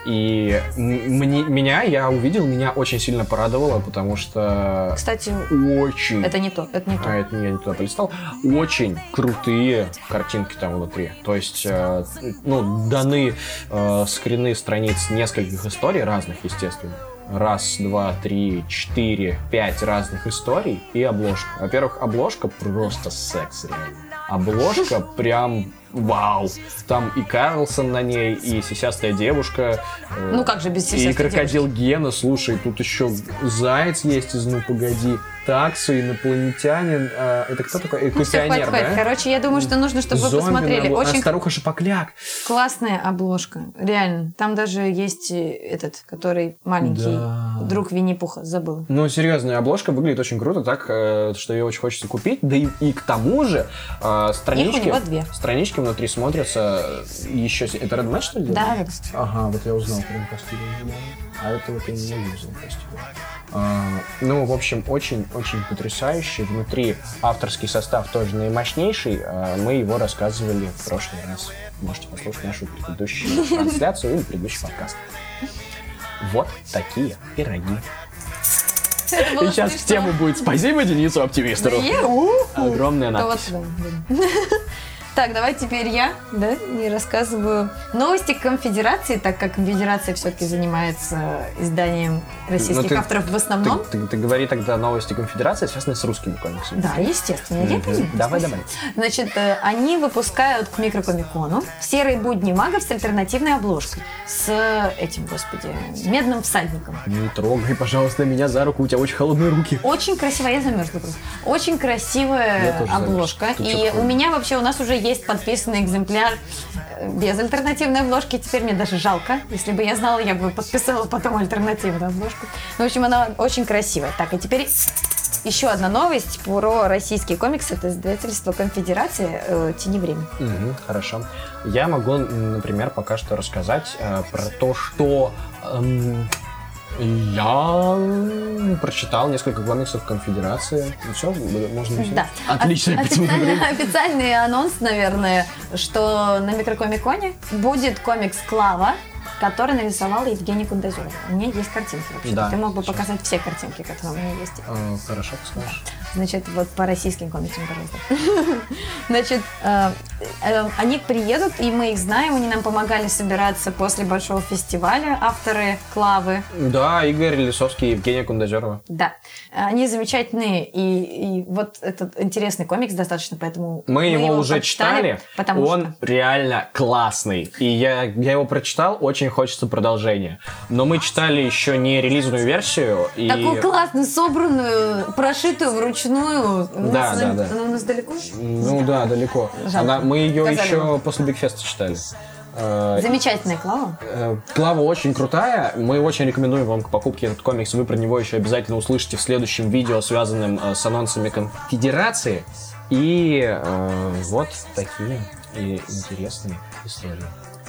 A: И мне, меня, я увидел, меня очень сильно порадовало, потому что
B: Кстати,
A: очень...
B: это не то, это не то.
A: А это я не туда полистал. Очень крутые картинки там внутри. То есть, э, ну, даны э, скрины страниц нескольких историй разных, естественно. Раз, два, три, четыре, пять разных историй и обложка. Во-первых, обложка просто секс, реально. Обложка прям вау. Там и Карлсон на ней, и сисястая девушка.
B: Ну как же без
A: и
B: сисястой
A: крокодил Гена, слушай, тут еще заяц есть из «Ну, погоди». Таксу, инопланетянин. а, это кто такой? Это
B: Ну, всё, хватит,
A: да?
B: Короче, я думаю, что нужно, чтобы вы
A: Зомби
B: посмотрели.
A: на- а,
B: Очень
A: Старуха Шапокляк.
B: классная обложка, реально. Там даже есть э, этот, который маленький
A: Да.
B: друг Винни-Пуха, забыл.
A: Ну, серьезная обложка выглядит очень круто, так, э, что ее очень хочется купить. Да и, и к тому же э, странички,
B: него две.
A: странички внутри смотрятся еще... Это Red Match, что ли?
B: Да, да.
A: Ага, вот я узнал про костюм. А это вот я не вижу костюм. А, ну, в общем, очень очень потрясающий. Внутри авторский состав тоже наимощнейший. А Мы его рассказывали в прошлый раз. Можете послушать нашу предыдущую трансляцию или предыдущий подкаст. Вот такие пироги. И сейчас
B: смешно.
A: тема будет «Спасибо Денису Оптимистеру». Огромная надпись.
B: Так, давай теперь я, да, и рассказываю новости конфедерации, так как конфедерация все-таки занимается изданием российских
A: ты-
B: авторов в основном.
A: Ты, ты- ты говори тогда новости конфедерации, связанные с русскими комиксами.
B: Да, естественно, я
A: Мгм.
B: понимаю.
A: Давай, давай.
B: Значит, э, они выпускают к микрокомикону серые будни магов с альтернативной обложкой. С этим, господи, медным всадником.
A: Не трогай, пожалуйста, меня за руку, у тебя очень холодные руки.
B: Очень красивая, я замерзла просто. Очень
A: Я
B: красивая обложка. И у меня вообще, у нас уже есть подписанный экземпляр без альтернативной обложки. Теперь мне даже жалко. Если бы я знала, я бы подписала потом альтернативную обложку. Ну, в общем, она очень красивая. Так, и теперь еще одна новость про российские комиксы. Это издательство Конфедерации э, «Тени времени».
A: Мгм, хорошо. Я могу, например, пока что рассказать э, про то, что эм, я прочитал несколько комиксов Конфедерации. Ну все, можно начинать?
B: Да.
A: Отлично.
B: Официальный, официальный анонс, наверное, что на микрокомиконе будет комикс Клава, который нарисовал Евгений Кундазюров. У меня есть картинки вообще.
A: Да.
B: Ты мог бы показать все картинки, которые у меня есть.
A: Э, Хорошо, скажешь.
B: Значит, вот по российским комиксам, пожалуйста. Значит, э, э, они приедут, и мы их знаем, они нам помогали собираться после большого фестиваля, авторы Клавы.
A: Да, Игорь Лисовский и Евгения Кундазерова.
B: Да, они замечательные, и, и вот этот интересный комикс достаточно, поэтому
A: Мы, его, уже читали,
B: потому
A: он
B: что...
A: реально классный. И я, я его прочитал, очень хочется продолжения. Но мы читали еще не релизную версию. И...
B: Такую классную, собранную, прошитую вручную. У
A: Да,
B: нас-
A: да, да.
B: Она у нас далеко?
A: Ну да, далеко.
B: Жалко.
A: Она, мы ее
B: Сказали
A: еще
B: вам.
A: после Бигфеста читали. Э,
B: Замечательная Клава.
A: э, Клава очень крутая. Мы очень рекомендуем вам к покупке этот комикс. Вы про него еще обязательно услышите в следующем видео, связанном э, с анонсами конфедерации. И э, вот такие и интересные истории.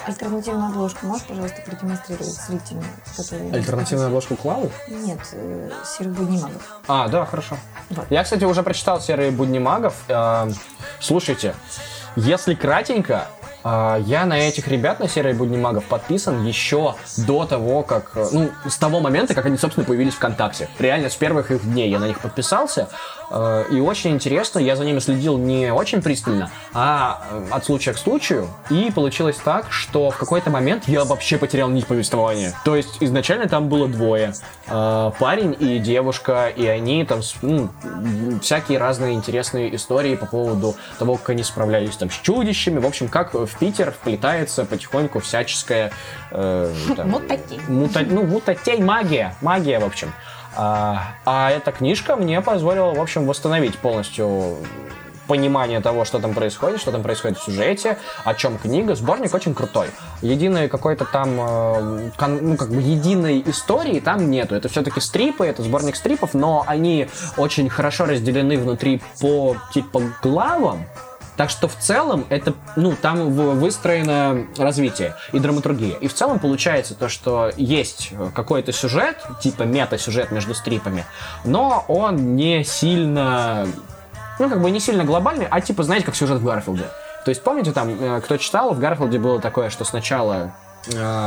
B: Альтернативную обложку можешь, пожалуйста, продемонстрировать зрителям, которые...
A: Альтернативную обложку Клавы?
B: Нет, э, серых будни магов.
A: А, да, хорошо.
B: Вот.
A: Я, кстати, уже прочитал «Серые будни магов». Э, Слушайте, если кратенько, э, я на этих ребят, на «Серые будни магов» подписан еще до того, как... э, Ну, с того момента, как они, собственно, появились ВКонтакте. Реально, с первых их дней я на них подписался. Э, И очень интересно, я за ними следил не очень пристально, а э, от случая к случаю. И получилось так, что в какой-то момент я вообще потерял нить повествования. То есть изначально там было двое. Э, Парень и девушка, и они там ну, всякие разные интересные истории по поводу того, как они справлялись там с чудищами. В общем, как в Питер вплетается потихоньку всяческая... э, там,
B: Мутатей.
A: мута- ну, мутатей, магия. Магия, в общем. А, а эта книжка мне позволила, в общем, восстановить полностью понимание того, что там происходит, что там происходит в сюжете, о чем книга. Сборник очень крутой. Единой какой-то там, э, ну, как бы единой истории там нету. Это все-таки стрипы, это сборник стрипов, но они очень хорошо разделены внутри по, типа, главам. Так что в целом это, ну, там выстроено развитие и драматургия. И в целом получается то, что есть какой-то сюжет, типа мета-сюжет между стрипами, но он не сильно, ну, как бы не сильно глобальный, а типа, знаете, как сюжет в Гарфилде. То есть, помните, там, э, кто читал, в Гарфилде было такое, что сначала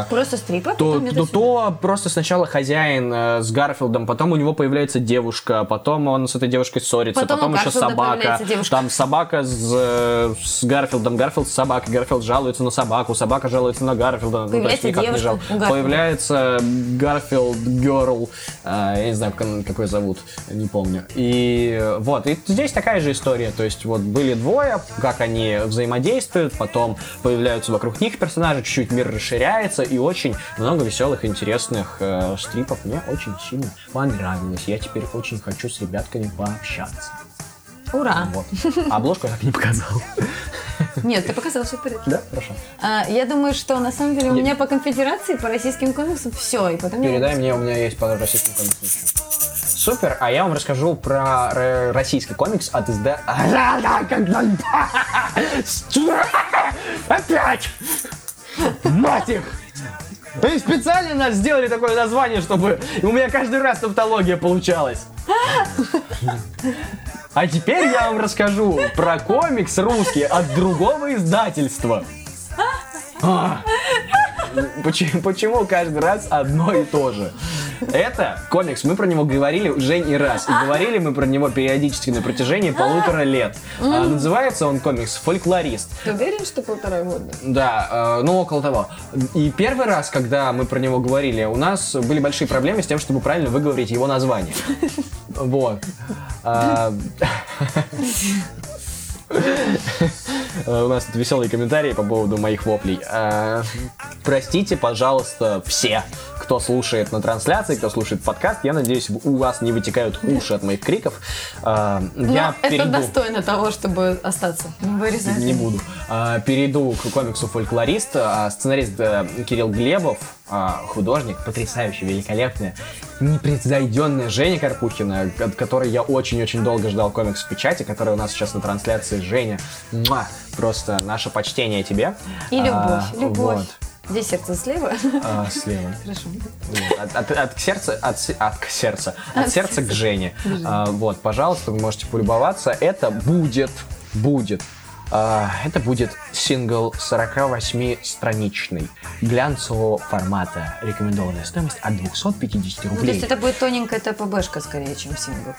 B: Просто стрипы, а
A: то,
B: потом
A: то, то просто сначала хозяин э, с Гарфилдом, потом у него появляется девушка, потом он с этой девушкой ссорится,
B: Потом
A: потом, еще собака.
B: появляется.
A: Там собака с, э, с Гарфилдом, Гарфилд с собакой, Гарфилд жалуется на собаку, собака жалуется на Гарфилда. ну, то есть
B: Появляется
A: никак не жал. Появляется Гарфилд Girl, э, я не знаю, как, как ее зовут, не помню. И вот, и здесь такая же история, то есть вот были двое, как они взаимодействуют, потом появляются вокруг них персонажи, чуть-чуть мир расширяется, и очень много веселых, интересных э, стрипов. Мне очень сильно понравилось. Я теперь очень хочу с ребятками пообщаться.
B: Ура!
A: Вот. А обложку я так не показал.
B: Нет, ты показал все в порядке.
A: Да, хорошо.
B: А, я думаю, что на самом деле у
A: Я-
B: меня по конфедерации, по российским комиксам все. И потом я-
A: Передай мне, у меня есть по российским комиксам. Супер, а я вам расскажу про российский комикс от изда... Опять! Мать их! Они специально нас сделали такое название, чтобы у меня каждый раз тавтология получалась. А теперь я вам расскажу про комикс русский от другого издательства. А. Почему, почему каждый раз одно и то же? Это комикс, мы про него говорили уже не раз. И говорили мы про него периодически на протяжении полутора лет. А, называется он комикс «Фольклорист».
B: Ты уверен, что полтора года?
A: Да, э, ну около того. И первый раз, когда мы про него говорили, у нас были большие проблемы с тем, чтобы правильно выговорить его название. Вот. Э, У нас тут веселые комментарии по поводу моих воплей. А, Простите, пожалуйста, все, кто слушает на трансляции, кто слушает подкаст. Я надеюсь, у вас не вытекают уши от моих криков. А, Я
B: Но это
A: перейду...
B: достойно того, чтобы остаться. Не вырезать.
A: Не буду. Перейду к комиксу «Фольклорист». А, Сценарист э, Кирилл Глебов, художник, потрясающий, великолепный, непревзойденная Женя Карпухина, от которой я очень-очень долго ждал комикс в печати, который у нас сейчас на трансляции. Женя, муа, просто наше почтение тебе.
B: И любовь,
A: А,
B: любовь.
A: вот.
B: Где сердце слева?
A: А, слева.
B: Хорошо.
A: Вот, От, от- от сердца, от, от к сердца, от сердца к Жене. А, вот, пожалуйста, вы можете полюбоваться. Это будет, будет, а, это будет сингл 48-страничный, глянцевого формата. Рекомендованная стоимость от 250
B: Ну, то
A: рублей.
B: есть это будет тоненькая ТПБшка скорее, чем сингл.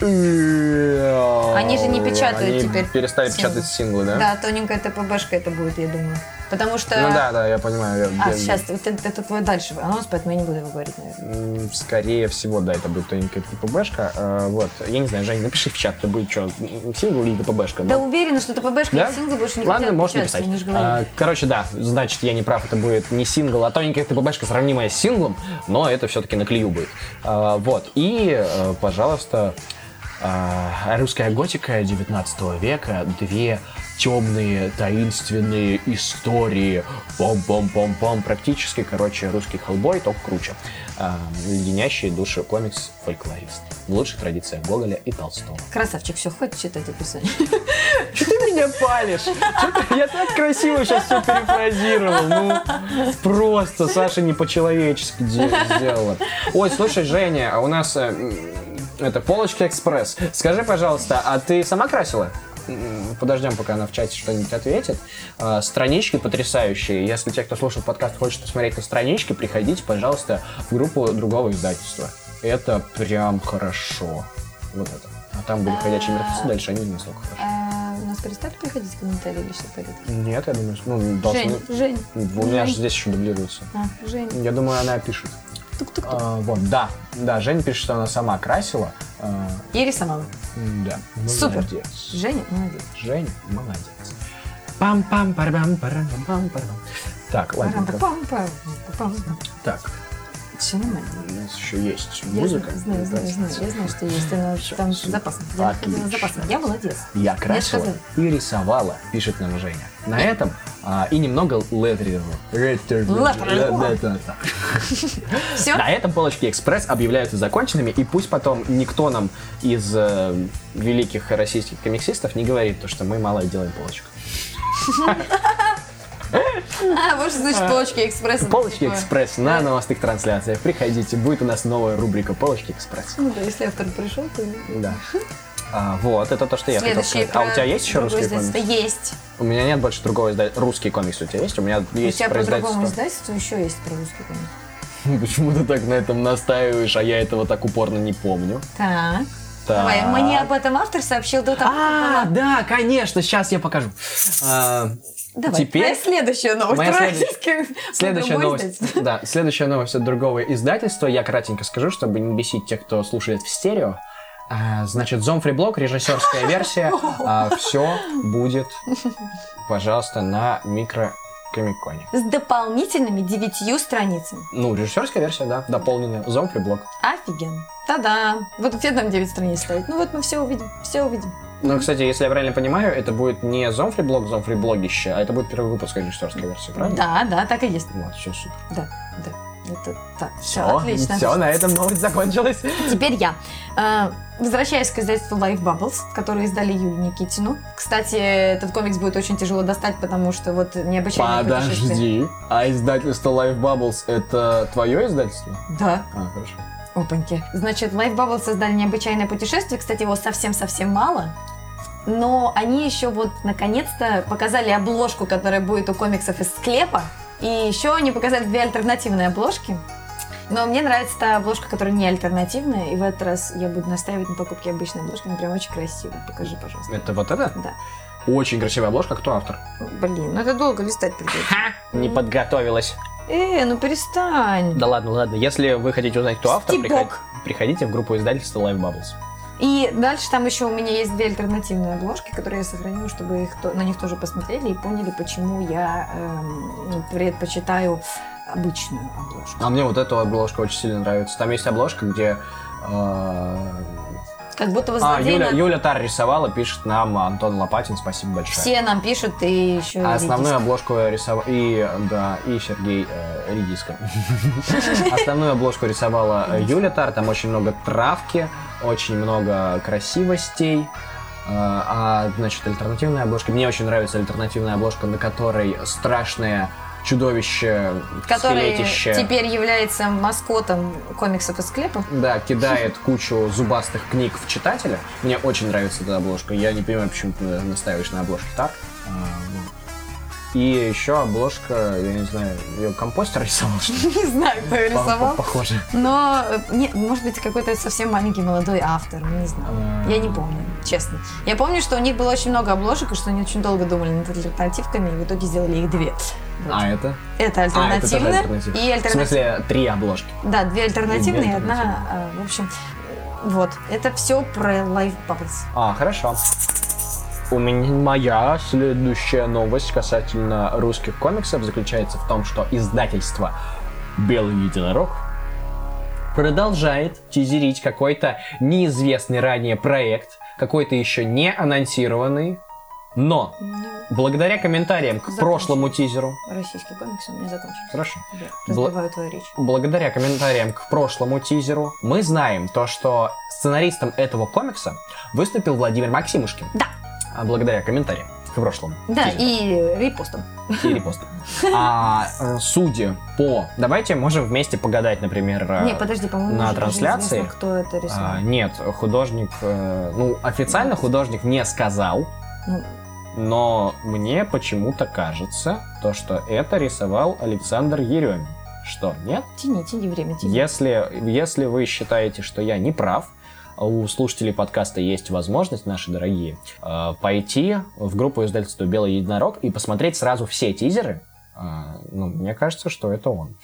A: Они
B: же не печатают теперь
A: перестали
B: синглы.
A: печатать синглы, да?
B: Да, тоненькая ТПБшка это будет, я думаю. Потому что...
A: Ну да, да, я понимаю. я-
B: А,
A: я-
B: сейчас, это, это твой дальше анонс, поэтому я не буду его говорить, наверное.
A: Скорее всего, да, это будет тоненькая ТПБшка. А, Вот, я не знаю, Жень, напиши в чат, это будет что, сингл или ТПБшка?
B: Да
A: Ну,
B: уверена, что ТПБшка
A: Да?
B: и сингл больше не
A: Ладно, можешь
B: печатать, они.
A: А, Короче, да, значит, я не прав, это будет не сингл, а тоненькая ТПБшка, сравнимая с синглом, но это все-таки на клею будет. А, Вот, и, э, пожалуйста, русская готика 19 века, две темные, таинственные истории. Пом-пом-пом-пом. Практически, короче, русский хеллбой, только круче. А, Леденящие души комикс «Фольклорист». В лучших традициях Гоголя и Толстого.
B: Красавчик, все, хватит читать описание.
A: Что ты меня палишь? Я так красиво сейчас все перефразировал. Ну, просто Саша не по-человечески де- сделала. Ой, слушай, Женя, а у нас э, это Полочки Экспресс. Скажи, пожалуйста, а ты сама красила? Подождем, пока она в чате что-нибудь ответит. А, Странички потрясающие. Если те, кто слушает подкаст, хочет посмотреть на странички, приходите, пожалуйста, в группу другого издательства. Это прям хорошо. Вот это. А там были ходячие мертвецы, дальше они не настолько хорошо.
B: А у нас перестали приходить комментарии в порядке?
A: Нет, я думаю, ну, должны...
B: Жень, Жень.
A: У меня же здесь еще дублируется.
B: А, Жень.
A: Я думаю, она пишет.
B: Тук-тук-тук.
A: А, вот, да. Да, Женя пишет, что она сама красила. А,
B: И рисовала.
A: м, да.
B: Супер.
A: Молодец.
B: Женя, молодец.
A: Женя, молодец. пам пам парам парам пам парам Так, ладно. Так,
B: Все нормально.
A: у нас еще есть
B: Я
A: музыка.
B: знаю, знаю, знаю, я знаю, что есть. Она там запасно. Я
A: Отлично.
B: запасно. Я молодец.
A: Я красила
B: сказали.
A: и рисовала, пишет нам Женя. На этом а, и немного. Летрировала.
B: Все?
A: На этом полочки экспресс объявляются законченными, и пусть потом никто нам из э, великих российских комиксистов не говорит, то, что мы мало делаем полочек.
B: А, вот что значит полочки экспресса.
A: Полочки экспресс на новостных трансляциях. Приходите, будет у нас новая рубрика Полочки экспресс.
B: Ну да, если автор пришел, то...
A: Да. А, вот, это то, что я хотел сказать. А у тебя есть еще русский комикс?
B: Есть.
A: У меня нет больше другого издательства. Русский комикс у тебя есть? У меня
B: У
A: есть
B: тебя
A: про
B: по другому
A: издательство.
B: издательству еще есть про русский комикс.
A: Почему ты так на этом настаиваешь, а я этого так упорно не помню?
B: Так.
A: Так.
B: Давай, мне об этом автор сообщил до того,
A: А, да, конечно, сейчас я покажу. А,
B: Давай,
A: Теперь
B: твоя следующая новость.
A: Моя
B: про
A: следующая- новость. Да, следующая новость от другого издательства. Я кратенько скажу, чтобы не бесить тех, кто слушает в стерео. А, значит, Зомфри Блок, режиссерская версия. все будет, пожалуйста, на микрокомиконе.
B: С дополнительными девятью страницами.
A: Ну, режиссерская версия, да, дополненная. Зомфри Блок.
B: Офигенно. Та-да. Вот где там 9 страниц стоит? Ну вот мы все увидим. Все увидим.
A: Ну, кстати, если я правильно понимаю, это будет не Зомфри Блок, Зомфри Блогище, а это будет первый выпуск режиссерской версии, правильно?
B: Да, да, так и есть.
A: Вот, все супер.
B: Да, да. Это так, все, отлично.
A: Все, на этом новость закончилась.
B: Теперь я. Э, Возвращаясь к издательству Life Bubbles, которые издали Юлю Никитину. Кстати, этот комикс будет очень тяжело достать, потому что вот необычайное.
A: Подожди, а издательство Life Bubbles это твое издательство?
B: Да.
A: А, хорошо.
B: Опаньки. Значит, Life Bubbles создали необычайное путешествие. Кстати, его совсем-совсем мало. Но они еще вот наконец-то показали обложку, которая будет у комиксов из склепа. И еще они показали две альтернативные обложки. Но мне нравится та обложка, которая не альтернативная, и в этот раз я буду настаивать на покупке обычной обложки. Она прям очень красивая. Покажи, пожалуйста.
A: Это вот это?
B: Да.
A: Очень красивая обложка. Кто автор?
B: Блин, ну это долго листать придется.
A: Не подготовилась.
B: Э, ну перестань.
A: Да ладно, ладно. Если вы хотите узнать, кто автор,
B: Стебок.
A: приход- приходите в группу издательства Live Bubbles.
B: И дальше там еще у меня есть две альтернативные обложки, которые я сохранила, чтобы их на них тоже посмотрели и поняли, почему я эм, предпочитаю обычную обложку.
A: А мне вот эта обложка очень сильно нравится. Там есть обложка, где... э,
B: Как будто вы
A: А, Юля,
B: на-
A: Юля Тар рисовала, пишет нам Антон Лопатин, спасибо большое.
B: Все нам пишут, и еще
A: А основную обложку рисовал и да и Сергей э, Редиска. Основную обложку рисовала э, Юля Тар. Там очень много травки, очень много красивостей. Э, А значит альтернативная обложка. Мне очень нравится альтернативная обложка, на которой страшное чудовище,
B: который
A: скелетище.
B: теперь является маскотом комиксов из склепа.
A: Да, кидает кучу зубастых книг в читателя. Мне очень нравится эта обложка. Я не понимаю, почему ты настаиваешь на обложке так. А, вот. И еще обложка, я не знаю, ее компостер рисовал, что ли?
B: Не знаю, кто ее рисовал.
A: Похоже.
B: Но, э, не, может быть, какой-то совсем маленький молодой автор, не знаю. Я не помню, честно. Я помню, что у них было очень много обложек, и что они очень долго думали над альтернативками, и в итоге сделали их две.
A: А это?
B: Это
A: А,
B: альтернативная.
A: альтернатива.
B: и
A: В смысле, три обложки.
B: Да, две альтернативные и одна, а, в общем, вот. Это все про Life Bubbles.
A: А, хорошо. У меня моя следующая новость касательно русских комиксов заключается в том, что издательство Белый единорог продолжает тизерить какой-то неизвестный ранее проект, какой-то еще не анонсированный, но благодаря комментариям к прошлому тизеру,
B: Российский комикс у меня закончился.
A: хорошо,
B: Я твою речь.
A: благодаря комментариям к прошлому тизеру, мы знаем то, что сценаристом этого комикса выступил Владимир Максимушкин.
B: Да.
A: А благодаря комментариям к прошлому.
B: Да, и репостом.
A: и репостам. А э, судя по... Давайте можем вместе погадать, например, э,
B: Не, подожди, по-моему,
A: на трансляции?
B: известно, кто это рисовал.
A: а, нет, художник... э, ну, официально художник не сказал,
B: Ну,
A: но мне почему-то кажется, то, что это рисовал Александр Еремин. Что, нет?
B: тяни, тяни время, тяни.
A: Если, если вы считаете, что я не прав, у слушателей подкаста есть возможность, наши дорогие, э, пойти в группу издательства «Белый единорог» и посмотреть сразу все тизеры. А, Ну, мне кажется, что это он.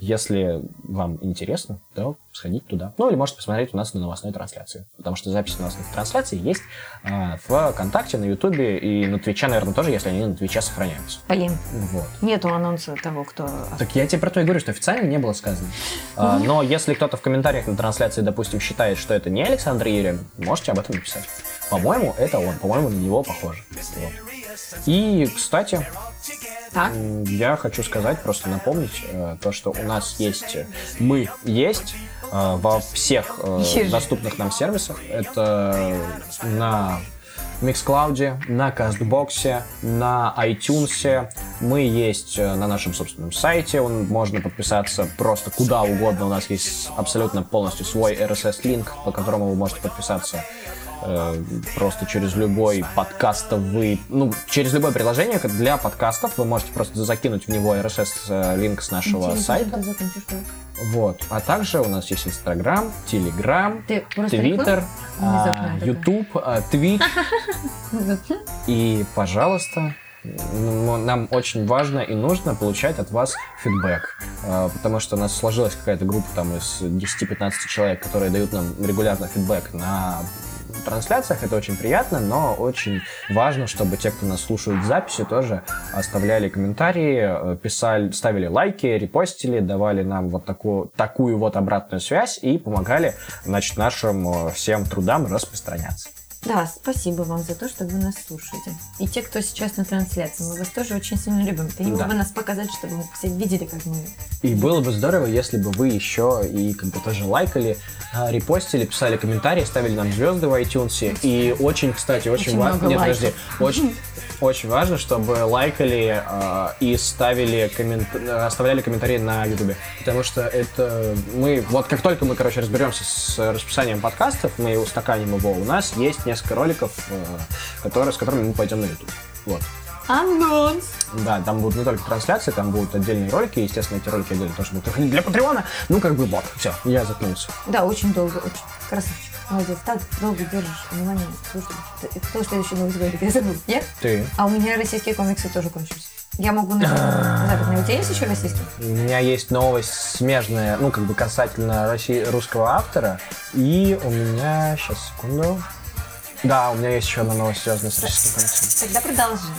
A: Если вам интересно, то сходите туда. Ну, или можете посмотреть у нас на новостной трансляции. Потому что запись новостных трансляций есть а, в ВКонтакте, на Ютубе и на Твиче, наверное, тоже, если они на Твиче сохраняются.
B: Блин,
A: Вот.
B: нету анонса того, кто...
A: Так я тебе про то и говорю, что официально не было сказано. А, но если кто-то в комментариях на трансляции, допустим, считает, что это не Александр Еремин, можете об этом написать. По-моему, это он. По-моему, на него похоже. Вот. И, кстати,
B: Так?
A: я хочу сказать, просто напомнить, э, то, что у нас есть, мы есть э, во всех э, доступных нам сервисах. Это на Mixcloud, на Кастбоксе, на iTunes. Мы есть на нашем собственном сайте. Он, можно подписаться просто куда угодно. У нас есть абсолютно полностью свой RSS-линк, по которому вы можете подписаться э, просто через любой подкастовый, ну, через любое приложение для подкастов вы можете просто закинуть в него RSS-линк с нашего сайта. Вот. А также у нас есть Инстаграм, Телеграм, Твиттер,
B: такая.
A: Ютуб, Твич. И, пожалуйста, нам очень важно и нужно получать от вас фидбэк. А, Потому что у нас сложилась какая-то группа там из 10-15 человек, которые дают нам регулярно фидбэк на трансляциях. Это очень приятно, но очень важно, чтобы те, кто нас слушают в записи, тоже оставляли комментарии, э, писали, ставили лайки, репостили, давали нам вот такую, такую вот обратную связь и помогали, значит, нашим э, всем трудам распространяться.
B: Да, спасибо вам за то, что вы нас слушаете. И те, кто сейчас на трансляции, мы вас тоже очень сильно любим. Ты не мог
A: Да.
B: бы нас показать, чтобы мы все видели, как мы...
A: И было бы здорово, если бы вы еще и как бы тоже лайкали, а, репостили, писали комментарии, ставили нам звезды в iTunes. И очень, кстати, очень,
B: Очень
A: важно. Нет,
B: лайков.
A: подожди. Очень, очень важно, чтобы лайкали а, и ставили коммент... э, оставляли комментарии на Ютубе. Потому что это мы. Вот как только мы, короче, разберемся с расписанием подкастов, мы устаканим его, у нас есть несколько роликов, э, которые, с которыми мы пойдем на YouTube. Вот.
B: Анонс!
A: Да, там будут не только трансляции, там будут отдельные ролики. Естественно, эти ролики отдельно тоже будут выходить для Патреона. Ну, как бы вот, все, я заткнулся.
B: Да, очень долго, очень красавчик. Молодец, так долго держишь внимание. Слушай, кто следующий новость говорит? Я забыл. Я?
A: Ты.
B: А у меня российские комиксы тоже кончились. Я могу западные. У тебя есть еще российские?
A: У меня есть новость смежная, ну, как бы касательно России, русского автора. И у меня... Сейчас, секунду. Да, у меня есть еще одна новость, связанная с российским комиксом.
B: Тогда продолжим.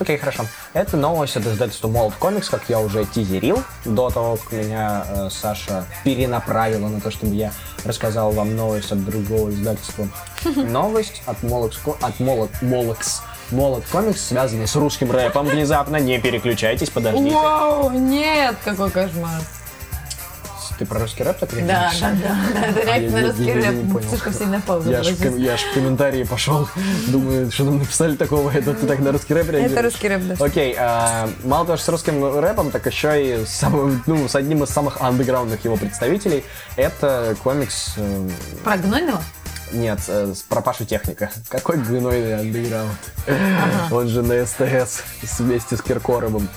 A: Окей, хорошо. Это новость от издательства Молот Комикс, как я уже тизерил до того, как меня э, Саша перенаправила на то, чтобы я рассказал вам новость от другого издательства. Новость от Молокс, от Молот, Молокс, Молот Комикс, связанная с русским рэпом. Внезапно не переключайтесь, подождите.
B: Вау, нет, какой кошмар.
A: Ты про русский рэп так
B: Да, да, да, да, реально
A: я-
B: русский рэп. Слишком сильно пауза.
A: Я ж,
B: была
A: в комментарии пошел, думаю, что нам написали такого, это ты так на русский рэп реагируешь?
B: Это русский рэп, да.
A: Окей, а, мало того, что с русским рэпом, так еще и с, ну, с одним из самых андеграундных его представителей. Это комикс... э,
B: Про гнойного?
A: нет, э, про Пашу Техника. Какой гнойный андеграунд. Он же на СТС вместе с Киркоровым.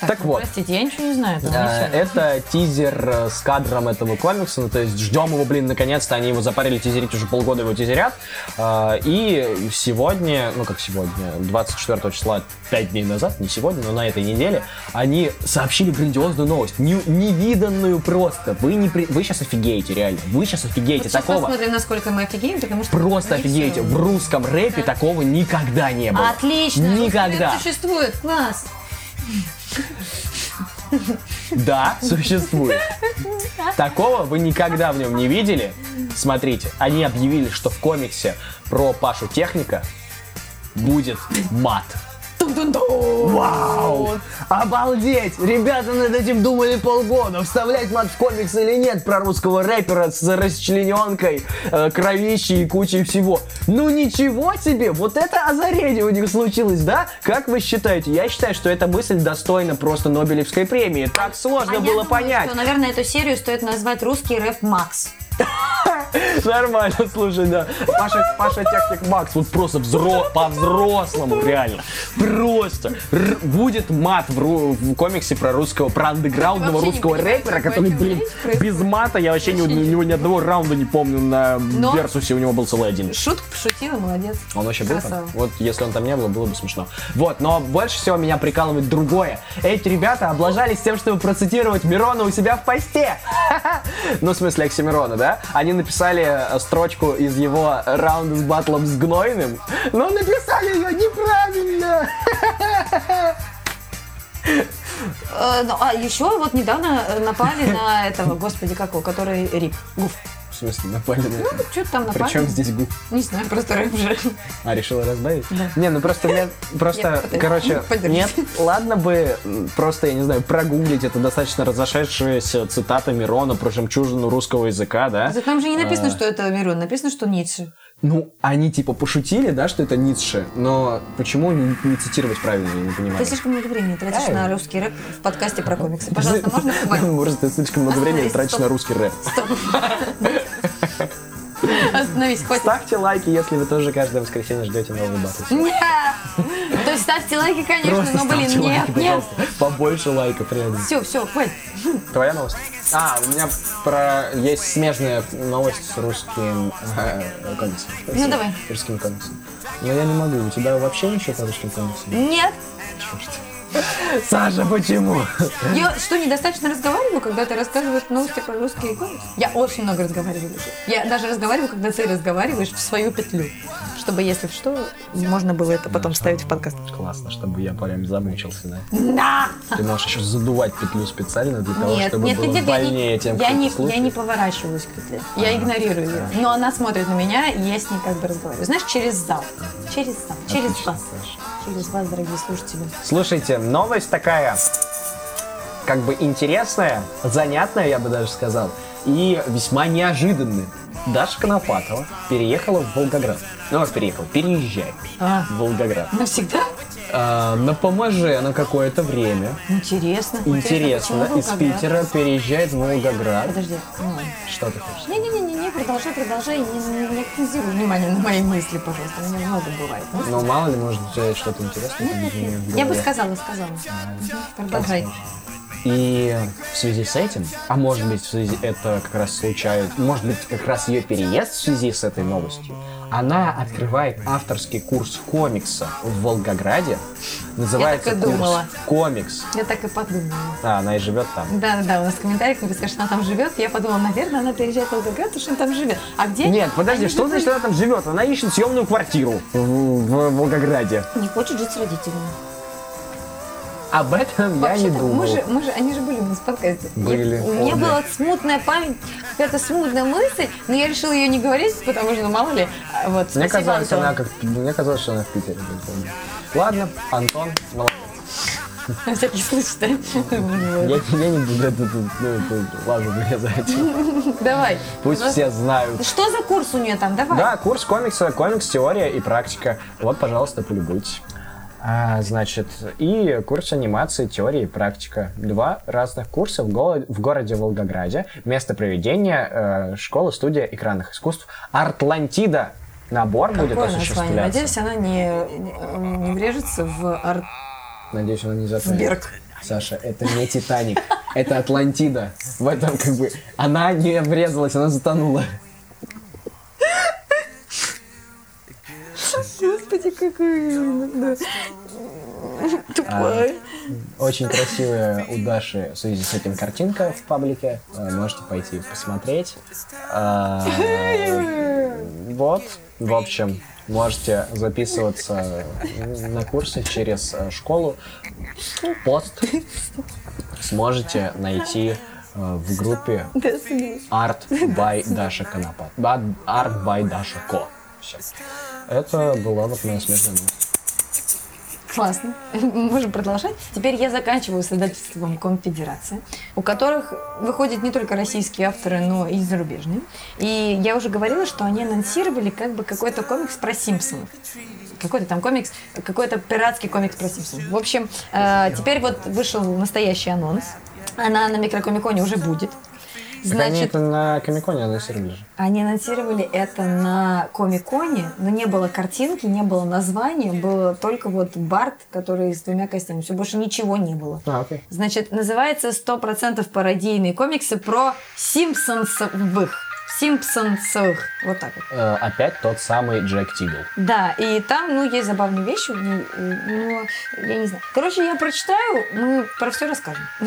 A: Так вот,
B: Простите, я ничего не знаю. это.
A: Это тизер э, с кадром этого комикса, ну, то есть ждем его, блин, наконец-то, они его запарили тизерить, уже полгода его тизерят, Э, и сегодня, ну как сегодня, 24 числа, 5 дней назад, не сегодня, но на этой неделе, они сообщили грандиозную новость, не- невиданную просто, вы, не при- вы сейчас офигеете, реально, вы сейчас офигеете,
B: Вот сейчас
A: такого
B: посмотрим, насколько мы офигеем, потому что...
A: просто офигеете,
B: всё.
A: в русском рэпе такого никогда не было.
B: Отлично!
A: Никогда.
B: существует, класс!
A: Да, существует. Такого вы никогда в нем не видели. Смотрите, они объявили, что в комиксе про Пашу Техника будет мат. Вау! Обалдеть! Ребята над этим думали полгода, вставлять мат в комикс или нет про русского рэпера с расчлененкой, э, кровищей и кучей всего. Ну ничего себе! Вот это озарение у них случилось, да? Как вы считаете? Я считаю, что эта мысль достойна просто Нобелевской премии. Так сложно
B: А
A: было
B: думаю,
A: понять.
B: что, наверное, эту серию стоит назвать «Русский рэп Макс».
A: Нормально, слушай, да. Паша, Паша Техник Макс, вот просто взро... по-взрослому, реально. Просто. Р- будет мат в, ру- в комиксе про русского, про андеграундного
B: Вообще
A: русского рэпера, который,
B: вообще
A: блин, без мата, я вообще, ни, у него ни одного раунда не помню на
B: Но-
A: Версусе, у него был целый один.
B: Шутка пошутила, молодец.
A: Он вообще был там? Вот если он там не был, было бы смешно. Вот, но больше всего меня прикалывает другое. Эти ребята облажались тем, чтобы процитировать Мирона у себя в посте. Ну, в смысле, Оксимирона, да? Они написали э, строчку из его раунда с батлом с Гнойным, но написали ее неправильно.
B: Э, ну, а еще вот недавно э, напали на этого, господи, как его, который Рип. Гуф.
A: В смысле, напали на это?
B: Что-то там напали.
A: Причем здесь губ?
B: Не знаю, просто рэп же.
A: А, решила разбавить?
B: Да.
A: Не, ну просто мне, просто, короче, нет, ладно бы просто, я не знаю, прогуглить, это достаточно разошедшаяся цитата Мирона про жемчужину русского языка, да?
B: Да Там же не написано,
A: А.
B: что это Мирон, написано, что Ницше.
A: Ну, они типа пошутили, да, что это Ницше, но почему не, не цитировать правильно, я не понимаю.
B: Ты слишком много времени тратишь
A: Эй.
B: на русский рэп в подкасте про комиксы. Пожалуйста, можно хватит?
A: Может, ты слишком много времени тратишь
B: стоп.
A: на русский рэп.
B: Остановись, хватит.
A: Ставьте лайки, если вы тоже каждое воскресенье ждете новый батл.
B: Нет! То есть ставьте лайки, конечно,
A: Просто
B: но, блин, нет,
A: лайки,
B: нет.
A: пожалуйста. Побольше лайков, реально.
B: Все, все, хватит.
A: Твоя новость? А, у меня про есть смежная новость с русским э, комиксом.
B: Ну, давай.
A: Русским комиксом. Но я не могу. У тебя вообще ничего по русским комиксам?
B: Нет.
A: Черт. Саша, почему?
B: Я что, недостаточно разговариваю, когда ты рассказываешь новости про русские комиксы? Я очень много разговариваю. уже. Я даже разговариваю, когда ты разговариваешь в свою петлю. Чтобы, если что, можно было это потом вставить в подкаст.
A: Классно, чтобы я прям замучился, да?
B: Да!
A: Ты можешь еще задувать петлю специально для того,
B: Нет,
A: чтобы
B: нет,
A: было
B: нет, я
A: больнее
B: не,
A: тем,
B: я,
A: кто
B: не, я не поворачиваюсь к петле. Я игнорирую ее. Но она смотрит на меня, и я с ней как бы разговариваю. Знаешь, через зал. Через зал. Через вас.
A: Саша.
B: Через вас, дорогие слушатели.
A: Слушайте, новость такая, как бы интересная, занятная, я бы даже сказал, и весьма неожиданная. Даша Конопатова переехала в Волгоград. Ну, как переехала, переезжает
B: А,
A: в Волгоград.
B: навсегда?
A: А, на ПМЖ на какое-то время.
B: Интересно.
A: Интересно, из? Питера переезжает в Волгоград.
B: Подожди. ну.
A: Что ты хочешь?
B: Не-не-не, не продолжай, продолжай. Не, не, не акцентируй внимание на мои мысли, пожалуйста. У меня много бывает. Ну,
A: Ну, мало ли, может, что-то интересное. В
B: Я бы сказала, сказала. Мгм, Продолжай.
A: И в связи с этим, а может быть, в связи это как раз случает, может быть, как раз ее переезд в связи с этой новостью, она открывает авторский курс комикса в Волгограде. Называется
B: Я так и
A: курс
B: думала.
A: комикс.
B: Я так и подумала.
A: А, она и живет там.
B: Да, да, да, у нас в комментариях написано, что она там живет. Я подумала, наверное, она переезжает в Волгоград, потому что она там живет. А где?
A: Нет, подожди,
B: Они
A: что
B: же
A: значит она там живет? Она ищет съемную квартиру в, в Волгограде.
B: Не хочет жить с родителями.
A: Об этом я не думал.
B: мы же, мы же, они же были у нас в подкасте.
A: Были,
B: Я- у меня была смутная память, какая-то смутная мысль, но я решила ее не говорить, потому что, мало ли, а, вот,
A: Мне казалось,
B: Антон.
A: она как... Мне казалось, что она в Питере. Ладно, Антон, молодец.
B: На всякий случай, да?
A: Я, я не буду это, тут, ну, это, ладно, вырезать.
B: Давай.
A: Пусть
B: Ну,
A: все знают.
B: Что за курс у нее там? Давай.
A: Да, курс комикса, комикс, теория и практика. Вот, пожалуйста, полюбуйтесь. А, значит, и курс анимации, теория и практика. Два разных курса в, голо- в городе Волгограде. Место проведения э, школа, студия экранных искусств Артлантида. Набор будет
B: Какое название?
A: осуществляться.
B: Надеюсь, она не, не, врежется в арт...
A: Надеюсь, он не затонет.
B: Берг.
A: Саша, это не Титаник, это Атлантида. В этом как бы она не врезалась, она затонула.
B: Какой тупой.
A: Очень красивая у Даши в связи с этим картинка в паблике. Э, Можете пойти посмотреть. А, Вот, в общем, можете записываться на курсы через э, школу. Пост сможете найти э, в группе Art by Даша Конопат. Art by Даша Ко. Всё. Это была вот моя смешная новость.
B: Классно. Можем продолжать. Теперь я заканчиваю с издательством Конфедерация, у которых выходят не только российские авторы, но и зарубежные. И я уже говорила, что они анонсировали как бы какой-то комикс про Симпсонов. Какой-то там комикс, какой-то пиратский комикс про Симпсонов. В общем, э, теперь вот вышел настоящий анонс. Она на микрокомиконе уже будет.
A: Так они
B: Значит,
A: это на Комиконе анонсировали же.
B: они анонсировали это на Комиконе, но не было картинки, не было названия, было только вот Барт, который с двумя костями. Все, больше ничего не было.
A: А, окей.
B: Значит, называется 100% пародийные комиксы про Симпсонсовых. Симпсонсовых. Вот так вот.
A: Э, опять тот самый Джек Тигл.
B: Да, и там, ну, есть забавные вещи, ну, но я не знаю. Короче, я прочитаю, мы про все расскажем.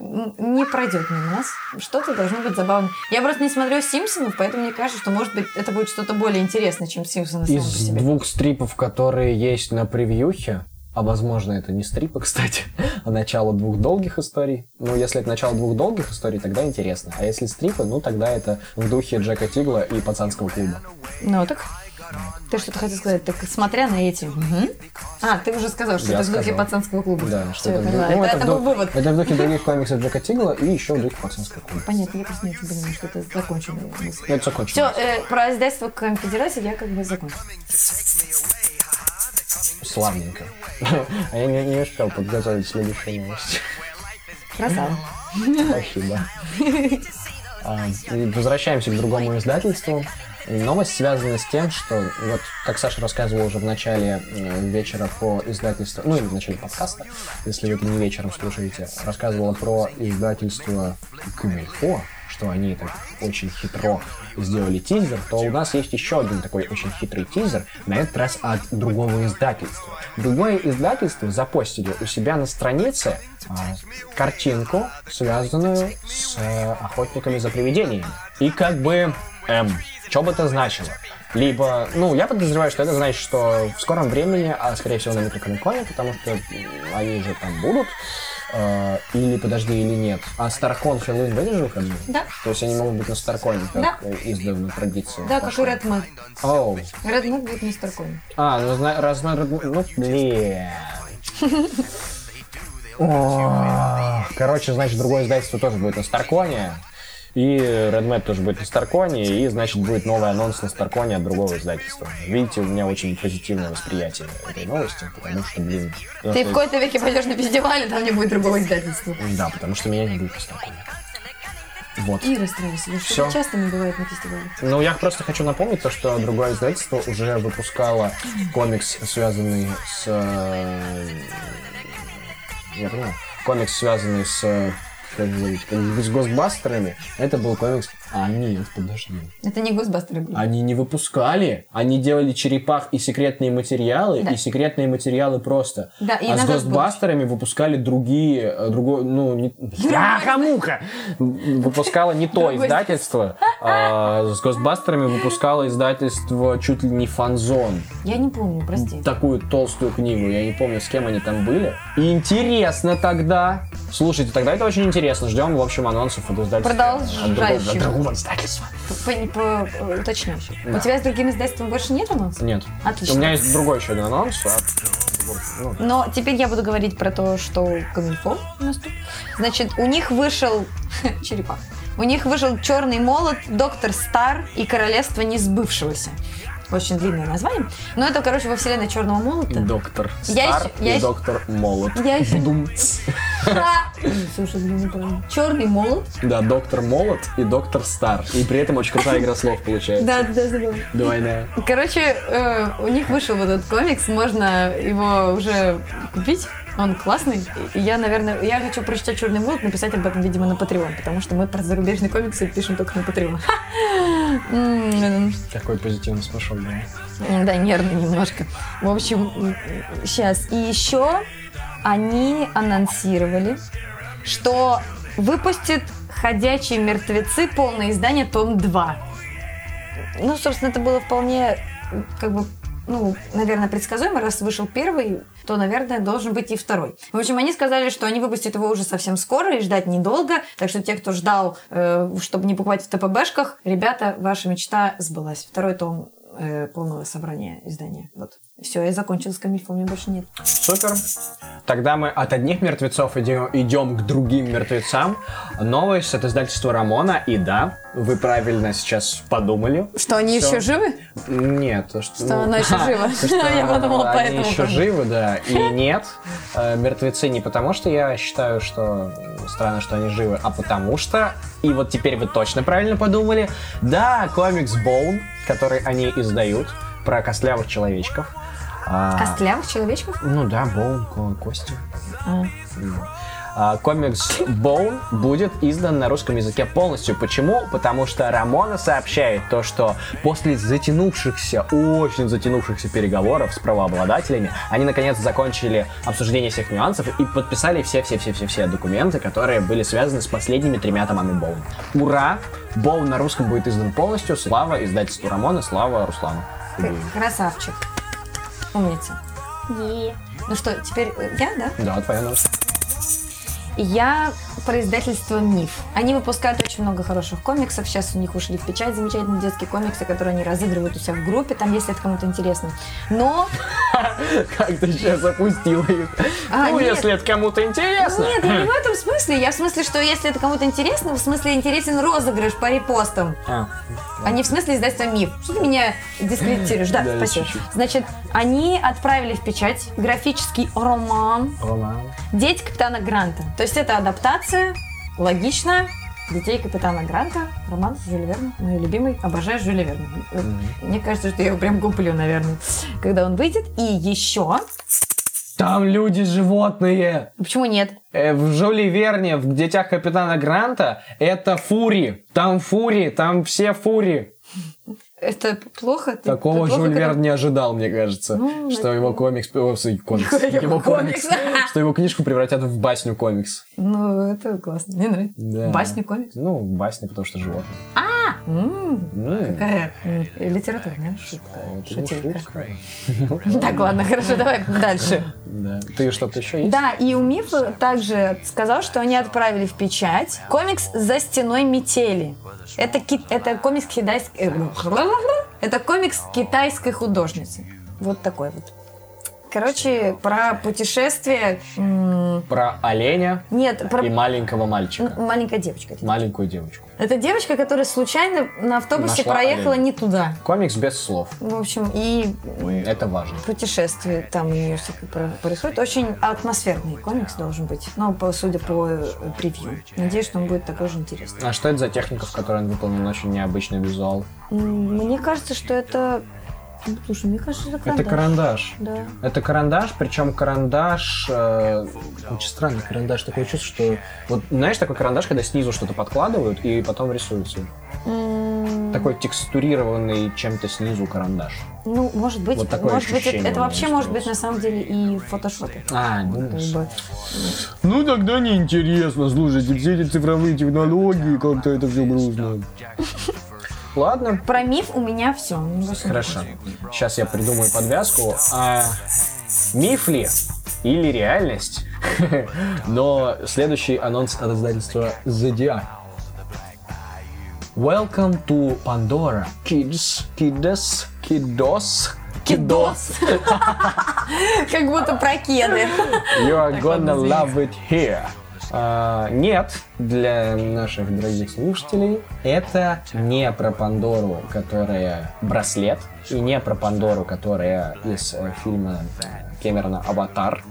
B: Не пройдет мимо нас. Что-то должно быть забавно. Я просто не смотрю Симпсонов, поэтому мне кажется, что, может быть, это будет что-то более интересное, чем Симпсоны
A: Из двух стрипов, которые есть на превьюхе, а возможно это не стрипы, кстати, а начало двух долгих историй. Ну, если это начало двух долгих историй, тогда интересно. А если стрипы, ну тогда это в духе Джека Тигла и пацанского клуба.
B: Ну, так... Ты что-то хотел сказать, так смотря на эти. Мгм. А, ты уже сказал, что
A: Я
B: это в духе пацанского клуба.
A: Да, что
B: я
A: это, ду- ну,
B: это,
A: это
B: был вывод.
A: это в духе других комиксов Джека Тигла и еще в духе пацанского клуба.
B: Понятно, я просто не очень понимаю, что это законченная мысль.
A: Это закончено.
B: Все, про издательство Конфедерации я как бы закончила.
A: Славненько. А я не, не успел подготовить следующую новость.
B: Красава.
A: Спасибо. А, Возвращаемся к другому издательству. Новость связана с тем, что, вот, как Саша рассказывал уже в начале вечера про издательство, ну или в начале подкаста, если вы это не вечером слушаете, рассказывала про издательство Кумильфо, что они так очень хитро сделали тизер, то у нас есть еще один такой очень хитрый тизер, на этот раз от другого издательства. Другое издательство запостили у себя на странице а, картинку, связанную с э, охотниками за привидениями. И как бы, эм, что бы это значило? Либо, ну, я подозреваю, что это значит, что в скором времени, а скорее всего на микрокомиконе, потому что они же там будут, э, или, подожди, или нет. А Старкон Хэллоуин же выходные?
B: Да.
A: То есть они могут быть на Старконе, как
B: Да.
A: издавна традиция.
B: Да, как и
A: пошла.
B: Mud.
A: Оу.
B: Mud будет не Старконе.
A: А, ну, зна- раз на Red- ну, блин. Короче, значит, другое издательство тоже будет на Старконе. И Redmap тоже будет на Старконе, и, значит, будет новый анонс на Старконе от другого издательства. Видите, у меня очень позитивное восприятие этой новости, потому что, блин...
B: Ты
A: что-
B: в какой-то веке пойдешь на фестиваль, и там не будет другого издательства.
A: Да, потому что меня не будет на Старконе. Вот.
B: И
A: Всё.
B: это часто не бывает на фестивале.
A: Ну, я просто хочу напомнить то, что другое издательство уже выпускало комикс, связанный с... э, Я понял. Комикс, связанный с... э, Как его зовут? Как- с Госбастерами. Это был комикс... А, нет, подожди.
B: Это не Госбастеры были.
A: Они не выпускали. Они делали черепах и секретные материалы,
B: Да.
A: и секретные материалы просто.
B: Да, и
A: а с Госбастерами выпускали другие, э, другой, ну, не... Бляха-муха! Выпускало не то издательство. а с Госбастерами выпускало издательство чуть ли не Фанзон.
B: Я не помню, прости.
A: Такую толстую книгу. Я не помню, с кем они там были. И интересно тогда. Слушайте, тогда это очень интересно. Ждем, в общем, анонсов от издательства.
B: Продолжающего. По, по, по- уточняю.
A: Да.
B: У тебя с другим издательством больше нет анонсов?
A: Нет.
B: Отлично.
A: У меня есть другой еще один анонс. а- ну,
B: Но теперь я буду говорить про то, что Камильфо у нас тут. Значит, у них вышел черепах. У них вышел Черный молот, Доктор Стар и Королевство несбывшегося. Очень длинное название. Но это, короче, во вселенной Черного молота.
A: Доктор
B: Я
A: Стар
B: я
A: и
B: ещё-
A: доктор Молот.
B: Я ещё-
A: Бдумц.
B: Слушай, неправильно. Черный молот.
A: Да, доктор Молот и доктор Стар. И при этом очень крутая игра слов получается.
B: Да, да, забыла.
A: Двойная.
B: Короче, э, у них вышел вот этот комикс, можно его уже купить. Он классный. И я, наверное, я хочу прочитать Черный молот, написать об этом, видимо, на Patreon, потому что мы про зарубежные комиксы пишем только на Patreon.
A: Такой позитивный смешок, да.
B: м, Да, нервно немножко. В общем, сейчас. И еще они анонсировали, что выпустит «Ходячие мертвецы» полное издание том 2. Ну, собственно, это было вполне, как бы, ну, наверное, предсказуемо. Раз вышел первый, то, наверное, должен быть и второй. В общем, они сказали, что они выпустят его уже совсем скоро и ждать недолго. Так что те, кто ждал, э, чтобы не покупать в ТПБшках, ребята, ваша мечта сбылась. Второй том э, полного собрания издания. Вот. Все, я закончила с камильфом, у меня больше нет.
A: Супер. Тогда мы от одних мертвецов идем, идем к другим мертвецам. Новость от издательства Рамона. И да, вы правильно сейчас подумали.
B: Что, они
A: Всё.
B: еще живы?
A: Нет, то, что,
B: Что она ещё жива. Я подумала,
A: они
B: поэтому
A: еще
B: тоже.
A: живы, да. И нет, э, мертвецы не потому, что я считаю, что странно, что они живы, а потому что, и вот теперь вы точно правильно подумали, да, комикс Bone, который они издают, про костлявых человечков. А,
B: Костлявых человечков?
A: Ну да, Боун, ко- кости.
B: А.
A: А, Комикс Bone будет издан на русском языке полностью. Почему? Потому что Рамона сообщает то, что после затянувшихся, очень затянувшихся переговоров с правообладателями, они наконец закончили обсуждение всех нюансов и подписали все-все-все-все-все документы, которые были связаны с последними тремя томами Боун. Ура! Боун на русском будет издан полностью. Слава издательству Рамона, слава Руслану.
B: Красавчик. Умница. Ну что, теперь э, я, да?
A: Да, твоя новость.
B: Я про издательство «Миф». Они выпускают очень много хороших комиксов. Сейчас у них ушли в печать замечательные детские комиксы, которые они разыгрывают у себя в группе, там, если это кому-то интересно. Но...
A: Как ты сейчас запустила их?
B: А,
A: ну, если это кому-то интересно.
B: Нет, я не в этом смысле. Я в смысле, что если это кому-то интересно, в смысле интересен розыгрыш по репостам.
A: А,
B: А не в смысле издательства «Миф». Что ты меня дискредитируешь? Да, спасибо. Значит, они отправили в печать графический Роман. «Дети капитана Гранта». То есть это адаптация, логично, «Детей капитана Гранта», роман Жюля Верна, мой любимый, обожаю Жюля Верна. Мне кажется, что я его прям куплю, наверное, когда он выйдет. И еще
A: Там люди животные.
B: Почему нет?
A: Э, В Жюли Верне, в «Детях капитана Гранта» это фури. Там фури, там все фури.
B: Это плохо? Ты-
A: Такого Жюль Верн не ожидал, мне кажется,
B: Ну,
A: что его комикс, о, комикс,
B: Его
A: его комикс, что его книжку превратят в басню комикс.
B: Ну, это классно. Мне нравится.
A: Да.
B: Басню, комикс.
A: Ну, басня, потому что животное. Ну,
B: Какая литературная шутка. Шутейка. Так, ладно, хорошо, давай дальше.
A: Да. Ты что-то еще есть?
B: Да, и у Миф также сказал, что они отправили в печать комикс «За стеной метели». Это, ки- это комикс китайской... Это комикс китайской художницы. Вот такой вот. Короче, про путешествие...
A: Про оленя
B: Нет, про
A: и маленького мальчика.
B: м, маленькая девочка.
A: Маленькую девочку.
B: Это девочка, которая случайно на автобусе
A: Нашла
B: проехала
A: оленя.
B: не туда.
A: Комикс без слов.
B: В общем, и
A: Это важно.
B: путешествие там у нее всякое происходит. Очень атмосферный комикс должен быть. Ну, по, судя по э, превью. Надеюсь, что он будет такой же интересный.
A: А что это за техника, в которой он выполнен очень необычный визуал?
B: Мне кажется, что это... Ну, Слушай, мне кажется, это карандаш.
A: Это карандаш.
B: Да.
A: Это карандаш, причем карандаш, э, очень странный карандаш, такое чувство, что вот знаешь такой карандаш, когда снизу что-то подкладывают и потом рисуется.
B: М,
A: Такой текстурированный чем-то снизу карандаш.
B: Ну, может быть,
A: Вот такое
B: может быть, это, это вообще может быть на самом деле и в фотошопе.
A: А,
B: Как бы.
A: Ну тогда неинтересно, слушайте, все эти цифровые технологии, как-то это все грустно. Ладно,
B: Про миф у меня все.
A: Хорошо. Сейчас я придумаю подвязку. А миф ли или реальность? Но следующий анонс от издательства Zodiac. Welcome to Pandora. Kids, kiddos, kiddos,
B: Кидос. Как будто про кеды.
A: You are gonna love it here. А, нет, для наших дорогих слушателей, это не про Пандору, которая браслет, и не про Пандору, которая из э, фильма Кэмерона «Аватар».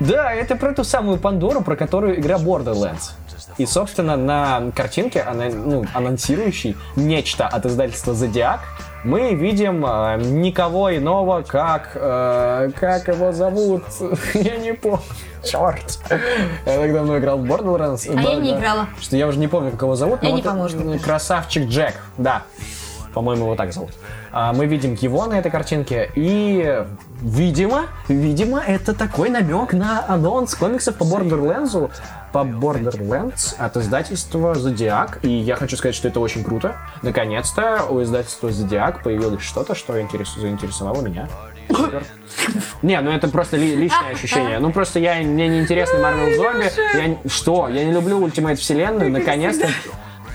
A: Да, это про ту самую Пандору, про которую игра Borderlands. И, собственно, на картинке, ну, анонсирующей нечто от издательства Zodiac, мы видим э, никого иного, как... э, как его зовут? Я не помню. Черт. Я так давно играл в Borderlands.
B: А я не играла.
A: Что я уже не помню, как его зовут.
B: Я не
A: вот,
B: поможет.
A: э, Красавчик Джек, да. По-моему, его так зовут. А, Мы видим его на этой картинке, и, видимо, видимо, это такой намек на анонс комиксов по Borderlands, по Borderlands от издательства Zodiac. И я хочу сказать, что это очень круто. Наконец-то у издательства Zodiac появилось что-то, что интерес- заинтересовало меня. Не, ну это просто ли- личное ощущение. Ну просто я мне не интересны Marvel зомби. Я что? Я не люблю Ultimate вселенную. Наконец-то.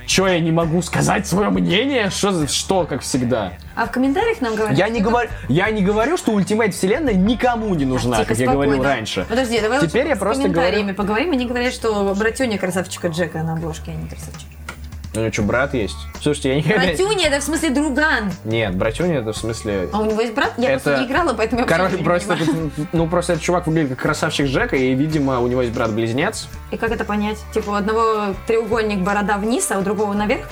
A: Че, я не могу сказать свое мнение? Что, что как всегда?
B: А в комментариях нам говорят...
A: Я не, говорю, я не говорю, что Ultimate вселенная никому не нужна,
B: Тихо,
A: как я говорил
B: спокойно.
A: раньше.
B: Подожди, давай
A: Теперь я
B: с
A: просто
B: комментариями
A: говорю-
B: поговорим. Они говорят, что братюня красавчика Джека на обложке, а не красавчик.
A: У него что, брат есть? Слушайте, я никогда...
B: Братюня, это в смысле друган.
A: Нет, братюня это в смысле...
B: А у него есть брат? Я
A: Это-
B: просто не играла, поэтому я
A: Короче,
B: не
A: просто, этот- ну, просто этот чувак выглядит как красавчик Джека, и, видимо, у него есть брат-близнец.
B: И как это понять? Типа у одного треугольник борода вниз, а у другого наверх?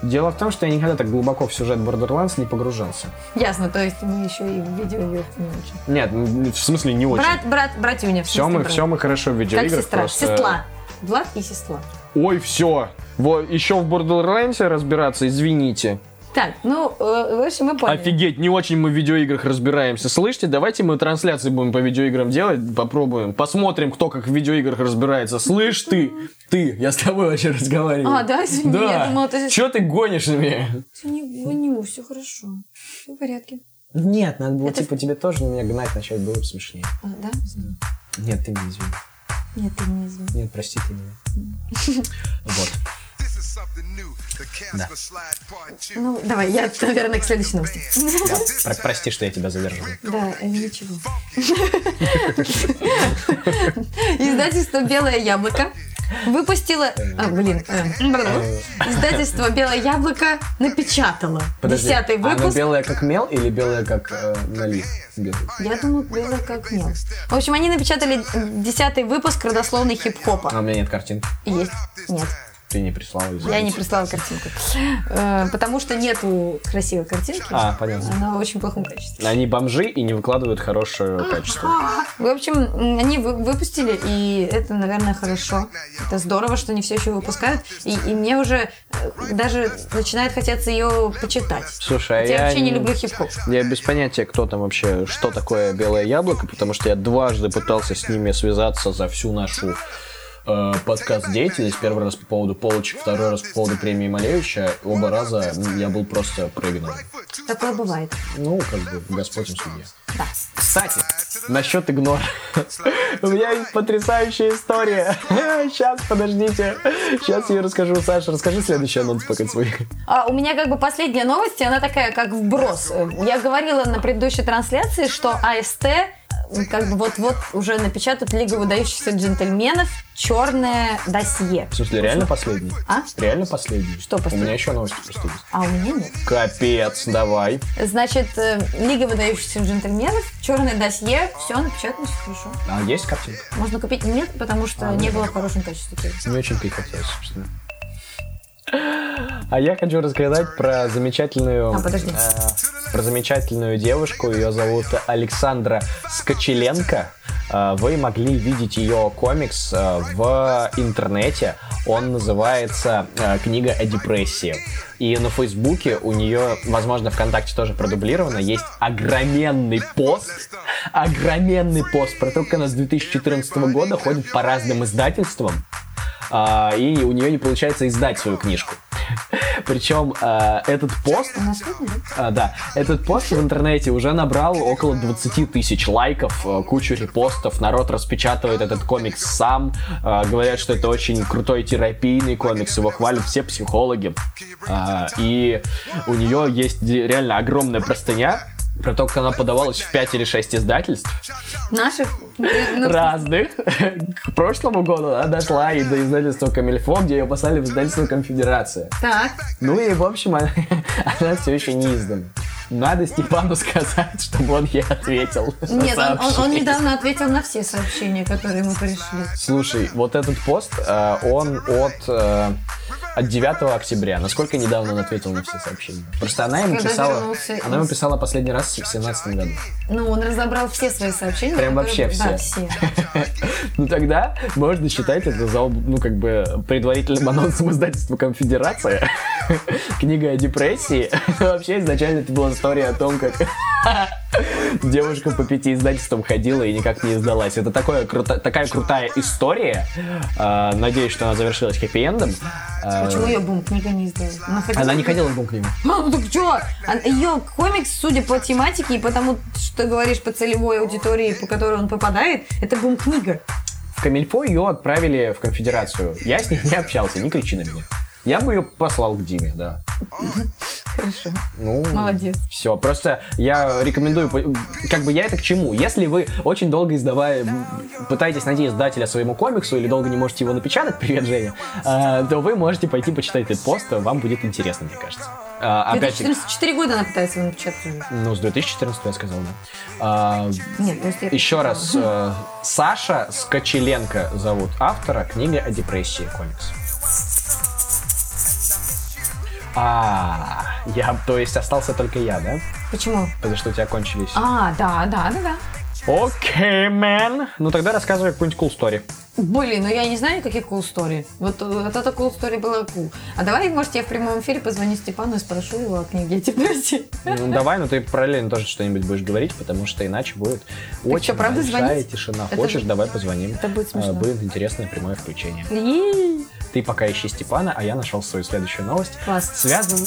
A: Дело в том, что я никогда так глубоко в сюжет Borderlands не погружался.
B: Ясно, то есть мы еще и в видеоиграх не очень.
A: Нет, ну, в смысле не очень.
B: Брат, брат, братюня.
A: все, мы,
B: брат.
A: все мы хорошо в
B: Как
A: видеоиграх.
B: сестра.
A: просто-
B: Сестла. Влад и сестла.
A: Ой, все. Вот, еще в Borderlands разбираться, извините.
B: Так, ну, э, в общем, мы поняли.
A: Офигеть, не очень мы в видеоиграх разбираемся. Слышите, давайте мы трансляции будем по видеоиграм делать, попробуем. Посмотрим, кто как в видеоиграх разбирается. Слышь ты, ты, я с тобой вообще разговариваю.
B: А, да, извини, я думала, ты...
A: Че ты гонишь на меня?
B: Не гоню, все хорошо. Все в порядке.
A: Нет, надо было,
B: Это-
A: типа, тебе тоже на меня гнать начать, было бы смешнее.
B: А, да?
A: Нет, ты меня извини.
B: Нет, ты не извини.
A: Нет, прости ты меня. Вот.
C: 2.
B: Ну, давай, я, наверное, к следующей новости.
A: Про- прости, что я тебя задержал.
B: Да, ничего. Издательство «Белое яблоко» выпустило... А, блин. э, Издательство «Белое яблоко» напечатало
A: Подожди,
B: десятый выпуск.
A: белая как мел или белая как э, налив? белый?
B: Я думаю, белое как мел. В общем, они напечатали десятый выпуск родословной хип-хопа.
A: А у меня нет картинки.
B: Есть? Нет.
A: Ты не прислала,
B: Я
A: извините.
B: не прислала картинку. Э, Потому что нету красивой картинки.
A: А, понятно.
B: Она в очень плохом качестве.
A: Они бомжи и не выкладывают хорошее качество.
B: В общем, они вы- выпустили, и это, наверное, хорошо. Это здорово, что они все еще выпускают. И, и мне уже э, даже начинает хотеться ее почитать.
A: Слушай, а
B: я
A: я...
B: вообще не люблю хип-хоп.
A: Я без понятия, кто там вообще, что такое белое яблоко, потому что я дважды пытался с ними связаться за всю нашу э, подкаст деятельность. Первый раз по поводу полочек, второй раз по поводу премии Малевича. Оба раза я был просто проигнорен.
B: Такое бывает.
A: Ну, как бы, Господь им судья. Кстати, насчет игнора. У меня есть потрясающая история. Сейчас, подождите. Сейчас я расскажу. Саша, расскажи следующий анонс пока свой.
B: А у меня как бы последняя новость, и она такая, как вброс. Я говорила на предыдущей трансляции, что АСТ как бы вот-вот уже напечатают Лигу выдающихся джентльменов черное досье.
A: В смысле, реально последний?
B: А?
A: Реально последний?
B: Что
A: У
B: последний?
A: меня еще новости просто есть.
B: А у меня нет.
A: Капец, давай.
B: Значит, э, Лига выдающихся джентльменов, черное досье, все напечатано, все хорошо.
A: А есть картинка?
B: Можно купить? Нет, потому что не было в хорошем качестве.
A: Не очень-то и хотелось, собственно. А я хочу рассказать про замечательную...
B: А, подожди.
A: э, про замечательную девушку. Ее зовут Александра Скочеленко. Э, Вы могли видеть ее комикс э, в интернете. Он называется э, «Книга о депрессии». И на Фейсбуке у нее, возможно, ВКонтакте тоже продублировано, есть огроменный пост, огроменный пост про то, как она с 2014 года ходит по разным издательствам, а, и у нее не получается издать свою книжку. Причем а, этот пост,
B: видно, да?
A: этот пост в интернете уже набрал около 20 тысяч лайков, а, кучу репостов, народ распечатывает этот комикс сам, а, говорят, что это очень крутой терапийный комикс, его хвалят все психологи, А, и у нее есть реально огромная простыня, про то, как она подавалась в 5 или 6 издательств
B: Наших? э, ну,
A: разных. К прошлому году она дошла и до издательства Камильфо, где ее послали в издательство Конфедерация.
B: Так.
A: Ну и, в общем, она, она все еще не издана. Надо Степану сказать, чтобы он ей ответил.
B: Нет, он, он- он недавно ответил на все сообщения, которые ему пришли.
A: Слушай, вот этот пост, э, он от, э, от 9 октября. Насколько недавно он ответил на все сообщения? Просто она ему
B: Когда
A: писала...
B: вернулся
A: Она ему писала последний раз в 2017 году.
B: Ну, он разобрал все свои сообщения.
A: Прям
B: которые-
A: вообще
B: Да,
A: все.
B: все.
A: Ну тогда можно считать это за, ну, как бы предварительным анонсом издательства Конфедерация. Книга о депрессии. Вообще изначально это была история о том, как девушка по пяти издательствам ходила и никак не издалась. Это такое, круто- такая крутая история. А, Надеюсь, что она завершилась хэппи-эндом. А,
B: Почему ее бум книга не издала? Она, ходила-
A: Она не ходила в бум-книгу.
B: Мам, ну так что? Ее комикс, судя по тематике и потому, что ты говоришь по целевой аудитории, по которой он попадает, это бум-книга.
A: В Камильфо ее отправили в конфедерацию. Я с ней не общался, не кричи на меня. Я бы ее послал к Диме, да.
B: Хорошо.
A: Ну,
B: Молодец.
A: Все, просто я рекомендую, как бы я это к чему? Если вы очень долго издавая, пытаетесь найти издателя своему комиксу или долго не можете его напечатать, привет, Женя, а, то вы можете пойти почитать этот пост, вам будет интересно, мне кажется. А, опять же,
B: 2014, 4 года она пытается его напечатать
A: ну, с 2014 я сказал, да. А,
B: Нет, просто я
A: еще раз, э, Саша Скочеленко зовут автора книги о депрессии комикс. А, я, то есть остался только я, да?
B: Почему?
A: Потому что у тебя кончились.
B: А, да, да, да, да.
A: Окей, мэн. Ну тогда рассказывай какую-нибудь cool story.
B: Блин, ну я не знаю никаких cool story. Вот, вот эта cool story была cool. А давай, может, я в прямом эфире позвоню Степану и спрошу его о книге о депрессии.
A: Ну давай, но ты параллельно тоже что-нибудь будешь говорить, потому что иначе будет очень
B: что, правда
A: большая
B: звонить?
A: тишина.
B: Это
A: Хочешь,
B: будет-
A: давай позвоним.
B: это будет смешно.
A: А, Будет интересное прямое включение.
B: И-
A: Ты пока ищи Степана, а я нашел свою следующую новость.
B: Класс.
A: Связан...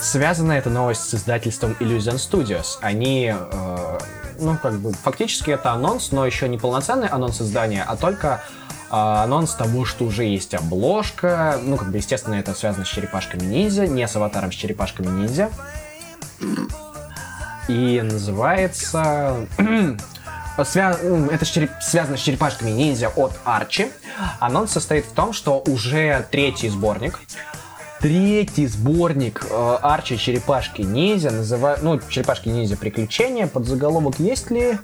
A: Связана эта новость с издательством Illusion Studios. Они, э, ну, как бы, фактически это анонс, но еще не полноценный анонс издания, а только анонс того, что уже есть обложка. Ну, как бы, естественно, это связано с черепашками ниндзя, не с аватаром, с черепашками ниндзя. И называется... Свя- м, Это ж череп- связано с черепашками ниндзя от Арчи. Анонс состоит в том, что уже третий сборник Третий сборник э, Арчи Черепашки Ниндзя называют, ну, Черепашки Ниндзя Приключения, под заголовок есть ли?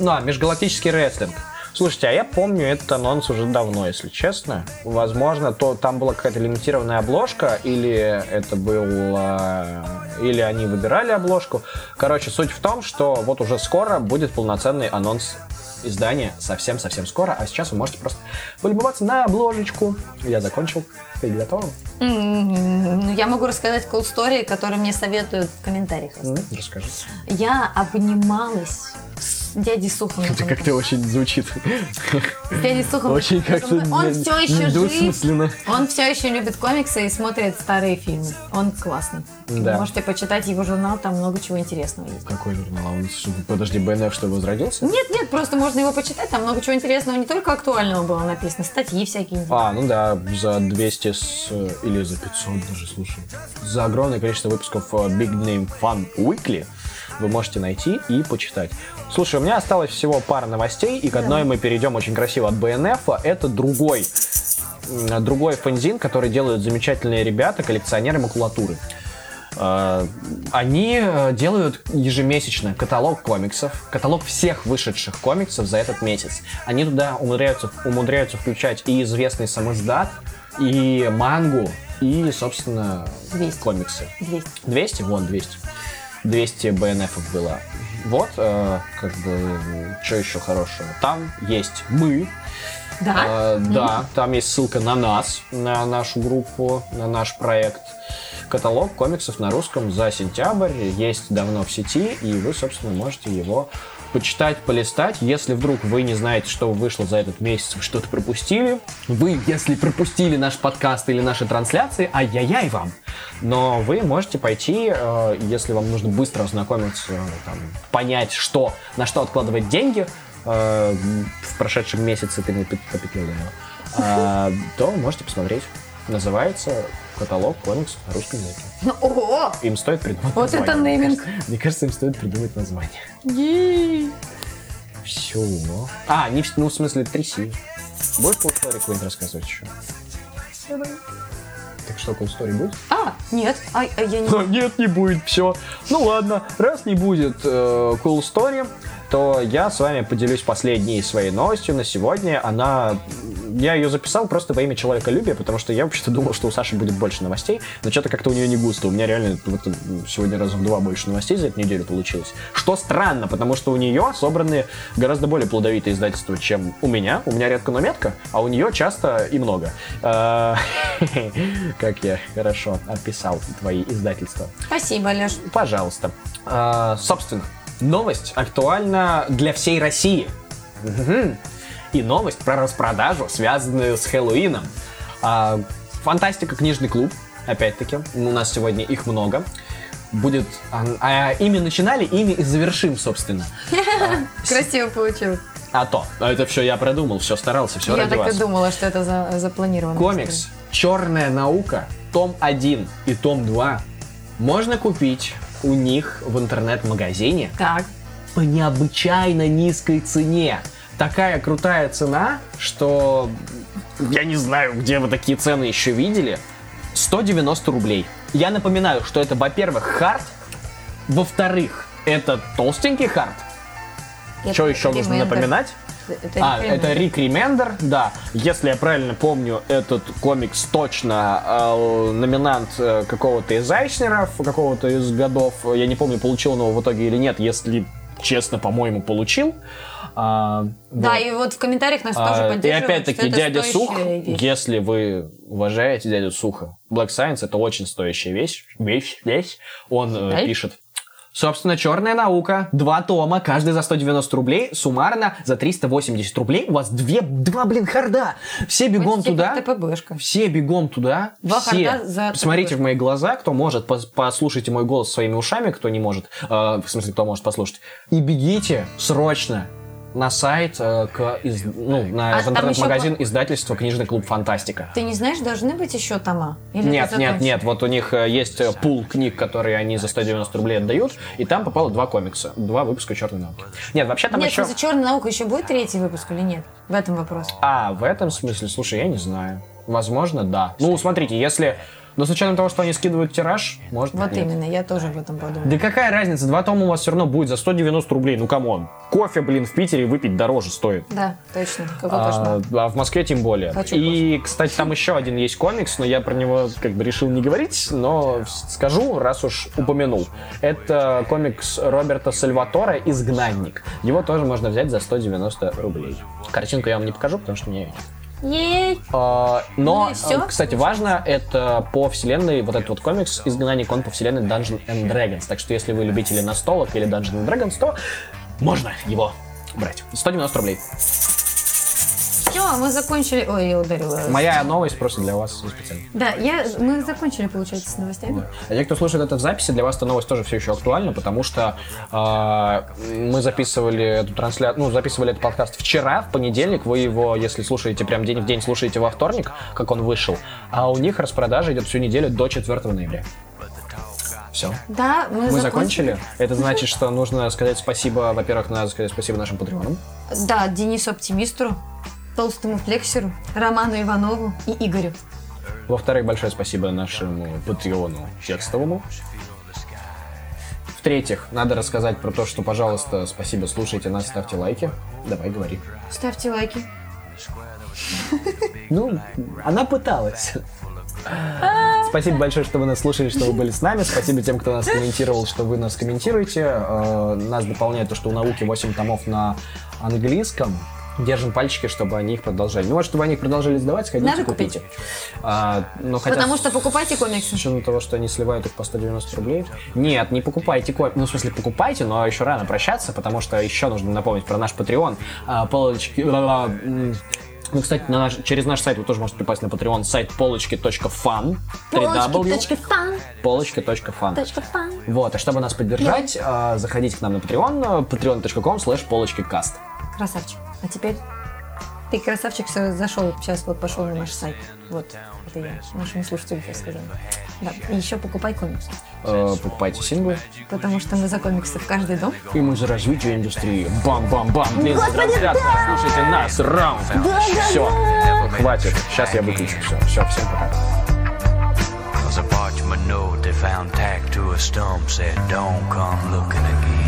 A: Ну, а, межгалактический рестлинг. Слушайте, а я помню этот анонс уже давно, если честно. Возможно, то там была какая-то лимитированная обложка, или это был... а, Или они выбирали обложку. Короче, суть в том, что вот уже скоро будет полноценный анонс издания совсем-совсем скоро, а сейчас вы можете просто полюбоваться на обложечку. Я закончил. Ты готова?
B: М, ну, Я могу рассказать cool story, которые мне советуют в комментариях.
A: Расскажи.
B: Я обнималась с дядей Сухом.
A: Это как-то очень звучит.
B: С дядей Сухом.
A: Очень как-то
B: Он все еще жив. Он все еще любит комиксы и смотрит старые фильмы. Он классный.
A: Да.
B: Можете почитать его журнал, там много чего интересного есть.
A: Какой журнал? Он, подожди, БНФ что, возродился?
B: Нет, нет, просто можно его почитать, там много чего интересного, не только актуального было написано, статьи всякие.
A: А, ну да, за 200 с, или за 500 даже, слушай. За огромное количество выпусков э, Big Name Fun Weekly вы можете найти и почитать. Слушай, у меня осталось всего пара новостей, и к одной мы перейдем очень красиво от БНФ. Это другой, другой фанзин, который делают замечательные ребята, коллекционеры макулатуры. Э, Они э, делают ежемесячно каталог комиксов, каталог всех вышедших комиксов за этот месяц. Они туда умудряются, умудряются включать и известный самоздат, и мангу, и, собственно,
B: 200.
A: комиксы.
B: 200.
A: 200? Вон, 200. 200 БНФов было. Вот, э, как бы, что еще хорошего? Там есть мы,
B: Да?
A: Э, да, там есть ссылка на нас, на нашу группу, на наш проект. Каталог комиксов на русском за сентябрь есть давно в сети, и вы, собственно, можете его почитать, полистать. Если вдруг вы не знаете, что вышло за этот месяц, вы что-то пропустили, вы, если пропустили наш подкаст или наши трансляции, ай-яй-яй вам. Но вы можете пойти, э, если вам нужно быстро ознакомиться, э, там, понять, что, на что откладывать деньги, э, в прошедшем месяце ты а, то можете посмотреть. Называется каталог комиксов на русском языке.
B: Ну, Ого!
A: Им стоит придумать
B: Вот
A: название,
B: это нейминг.
A: Мне кажется, им стоит придумать название. Все. А, не, ну, в смысле, тряси. Будешь Cool Story какой-нибудь рассказывать еще? Так что, Cool Story будет?
B: А, нет, а, а я не...
A: А, Нет, не будет, все. Ну ладно, раз не будет э, Cool Story, то я с вами поделюсь последней своей новостью на сегодня. Она... Я ее записал просто во имя человеколюбия, потому что я вообще-то думал, что у Саши будет больше новостей, но что-то как-то у нее не густо. У меня реально вот, сегодня раза в два больше новостей за эту неделю получилось. Что странно, потому что у нее собраны гораздо более плодовитые издательства, чем у меня. У меня редко, но метко, а у нее часто и много. Э, Как я хорошо описал твои издательства.
B: Спасибо, Леш.
A: Пожалуйста. А, собственно, новость актуальна для всей России. Мгм. И новость про распродажу, связанную с Хэллоуином. А, фантастика книжный клуб, опять-таки. У нас сегодня их много. Будет... а, а, ими начинали, ими и завершим, собственно.
B: Красиво получилось.
A: А то. А Это все я продумал, все старался, все
B: я
A: ради
B: так
A: вас.
B: и думала, что это за, запланировано.
A: Комикс «Черная наука», том 1 и том 2 можно купить у них в интернет-магазине
B: Так.
A: по необычайно низкой цене. Такая крутая цена, что я не знаю, где вы такие цены еще видели. 190 рублей. Я напоминаю, что это, во-первых, хард, во-вторых, это толстенький хард. Что еще нужно напоминать?
B: Это
A: А,
B: Ремендер.
A: это Рик Ремендер, да. Если я правильно помню, этот комикс точно э, номинант э, какого-то из Айснеров, какого-то из годов. Я не помню, получил он его в итоге или нет. Если честно, по-моему, получил. А,
B: Да,
A: вот.
B: и вот в комментариях нас
A: А,
B: тоже
A: и
B: поддерживают,
A: опять-таки,
B: что это
A: дядя Сух,
B: вещь.
A: если вы уважаете дядю Суха, Black Science это очень стоящая вещь, вещь, вещь. Он э, пишет. Собственно, черная наука. Два тома, каждый за 190 рублей. Суммарно за 380 рублей. У вас две, два, блин, харда. Все бегом
B: Почти
A: туда.
B: ТПБшка.
A: Все бегом туда.
B: Два
A: все.
B: харда за
A: Посмотрите
B: ТПБшку.
A: в мои глаза, кто может, пос- послушайте мой голос своими ушами, кто не может. Э, в смысле, кто может послушать. И бегите срочно на сайт, э, к из- ну, на
B: А
A: в
B: там
A: интернет-магазин издательства «Книжный клуб Фантастика».
B: Ты не знаешь, должны быть еще тома? Или
A: Нет, нет, нет, вот у них э, есть э, пул книг, которые они за 190 рублей отдают, и там попало два комикса, два выпуска «Черной науки». Нет, вообще там
B: Нет,
A: еще...
B: за черная наука еще будет третий выпуск или нет? В этом вопрос.
A: А, в этом смысле, слушай, я не знаю. Возможно, да. Ну, смотрите, если Но с учетом того, что они скидывают тираж, может
B: Вот
A: нет.
B: именно, я тоже об этом подумала.
A: Да какая разница, два тома у вас все равно будет за 190 рублей, ну come on. Кофе, блин, в Питере выпить дороже стоит.
B: Да, точно. Какой
A: А, а в Москве тем более.
B: Хочу
A: И, кстати, там еще один есть комикс, но я про него как бы решил не говорить, но скажу, раз уж упомянул. Это комикс Роберта Сальватора «Изгнанник». Его тоже можно взять за 190 рублей. Картинку я вам не покажу, потому что мне.
B: Ей!
A: А, Но,
B: Ну
A: э, кстати, важно, это по вселенной, вот этот вот комикс «Изгнанник», он по вселенной Dungeons and Dragons. Так что если вы любители настолок или Dungeons and Dragons, то можно его брать. 190 рублей.
B: Все, мы закончили. Ой, я ударила.
A: Моя новость просто для вас специально.
B: Да, я... мы закончили, получается, с новостями.
A: А те, кто слушает это в записи, для вас эта новость тоже все еще актуальна, потому что э, мы записывали эту трансляцию, ну, записывали этот подкаст вчера, в понедельник. Вы его, если слушаете прям день в день, слушаете во вторник, как он вышел. А у них распродажа идет всю неделю до 4 ноября. Все.
B: Да, мы,
A: Мы
B: закон-
A: закончили. Это значит, что нужно сказать спасибо, во-первых, надо сказать спасибо нашим патреонам.
B: Да, Денису Оптимистру, Толстому Флексеру, Роману Иванову и Игорю.
A: Во-вторых, большое спасибо нашему патреону текстовому. В-третьих, надо рассказать про то, что, пожалуйста, спасибо, слушайте нас, ставьте лайки. Давай, говори.
B: Ставьте лайки.
A: Ну, она пыталась. Спасибо большое, что вы нас слушали, что вы были с нами. Спасибо тем, кто нас комментировал, что вы нас комментируете. Э, Нас дополняет то, что у науки 8 томов на английском. Держим пальчики, чтобы они их продолжали. Ну вот, чтобы они их продолжали сдавать, сходите,
B: Надо
A: купите. А, но хотя
B: Потому
A: с-
B: что покупайте
A: С
B: комиксы.
A: учетом того, что они сливают их по 190 рублей. Нет, не покупайте комиксы. Ну, в смысле, покупайте, но еще рано прощаться, потому что еще нужно напомнить про наш Patreon. А, полочки... Ну, кстати, на наш- через наш сайт вы тоже можете попасть на Patreon, сайт полочки.фан.
B: Полочки.фан.
A: полочки.фан. Вот, а чтобы нас поддержать, а, заходите к нам на Patreon, patreon.com slash полочкикаст.
B: Красавчик. А теперь ты красавчик всё, зашел, сейчас вот пошел на наш сайт. Вот, это я, нашим слушателям сейчас сказала. Да, и еще покупай комиксы.
A: Э, Покупайте синглы.
B: Потому что мы за комиксы в каждый дом.
A: И мы за развитие индустрии. Бам-бам-бам. Длинная трансляция. Слушайте нас. Раунд. Все. Хватит. Сейчас я выключу все. Все, всем пока.
D: Was a parchment note they found tacked to a stump said, Don't come looking again.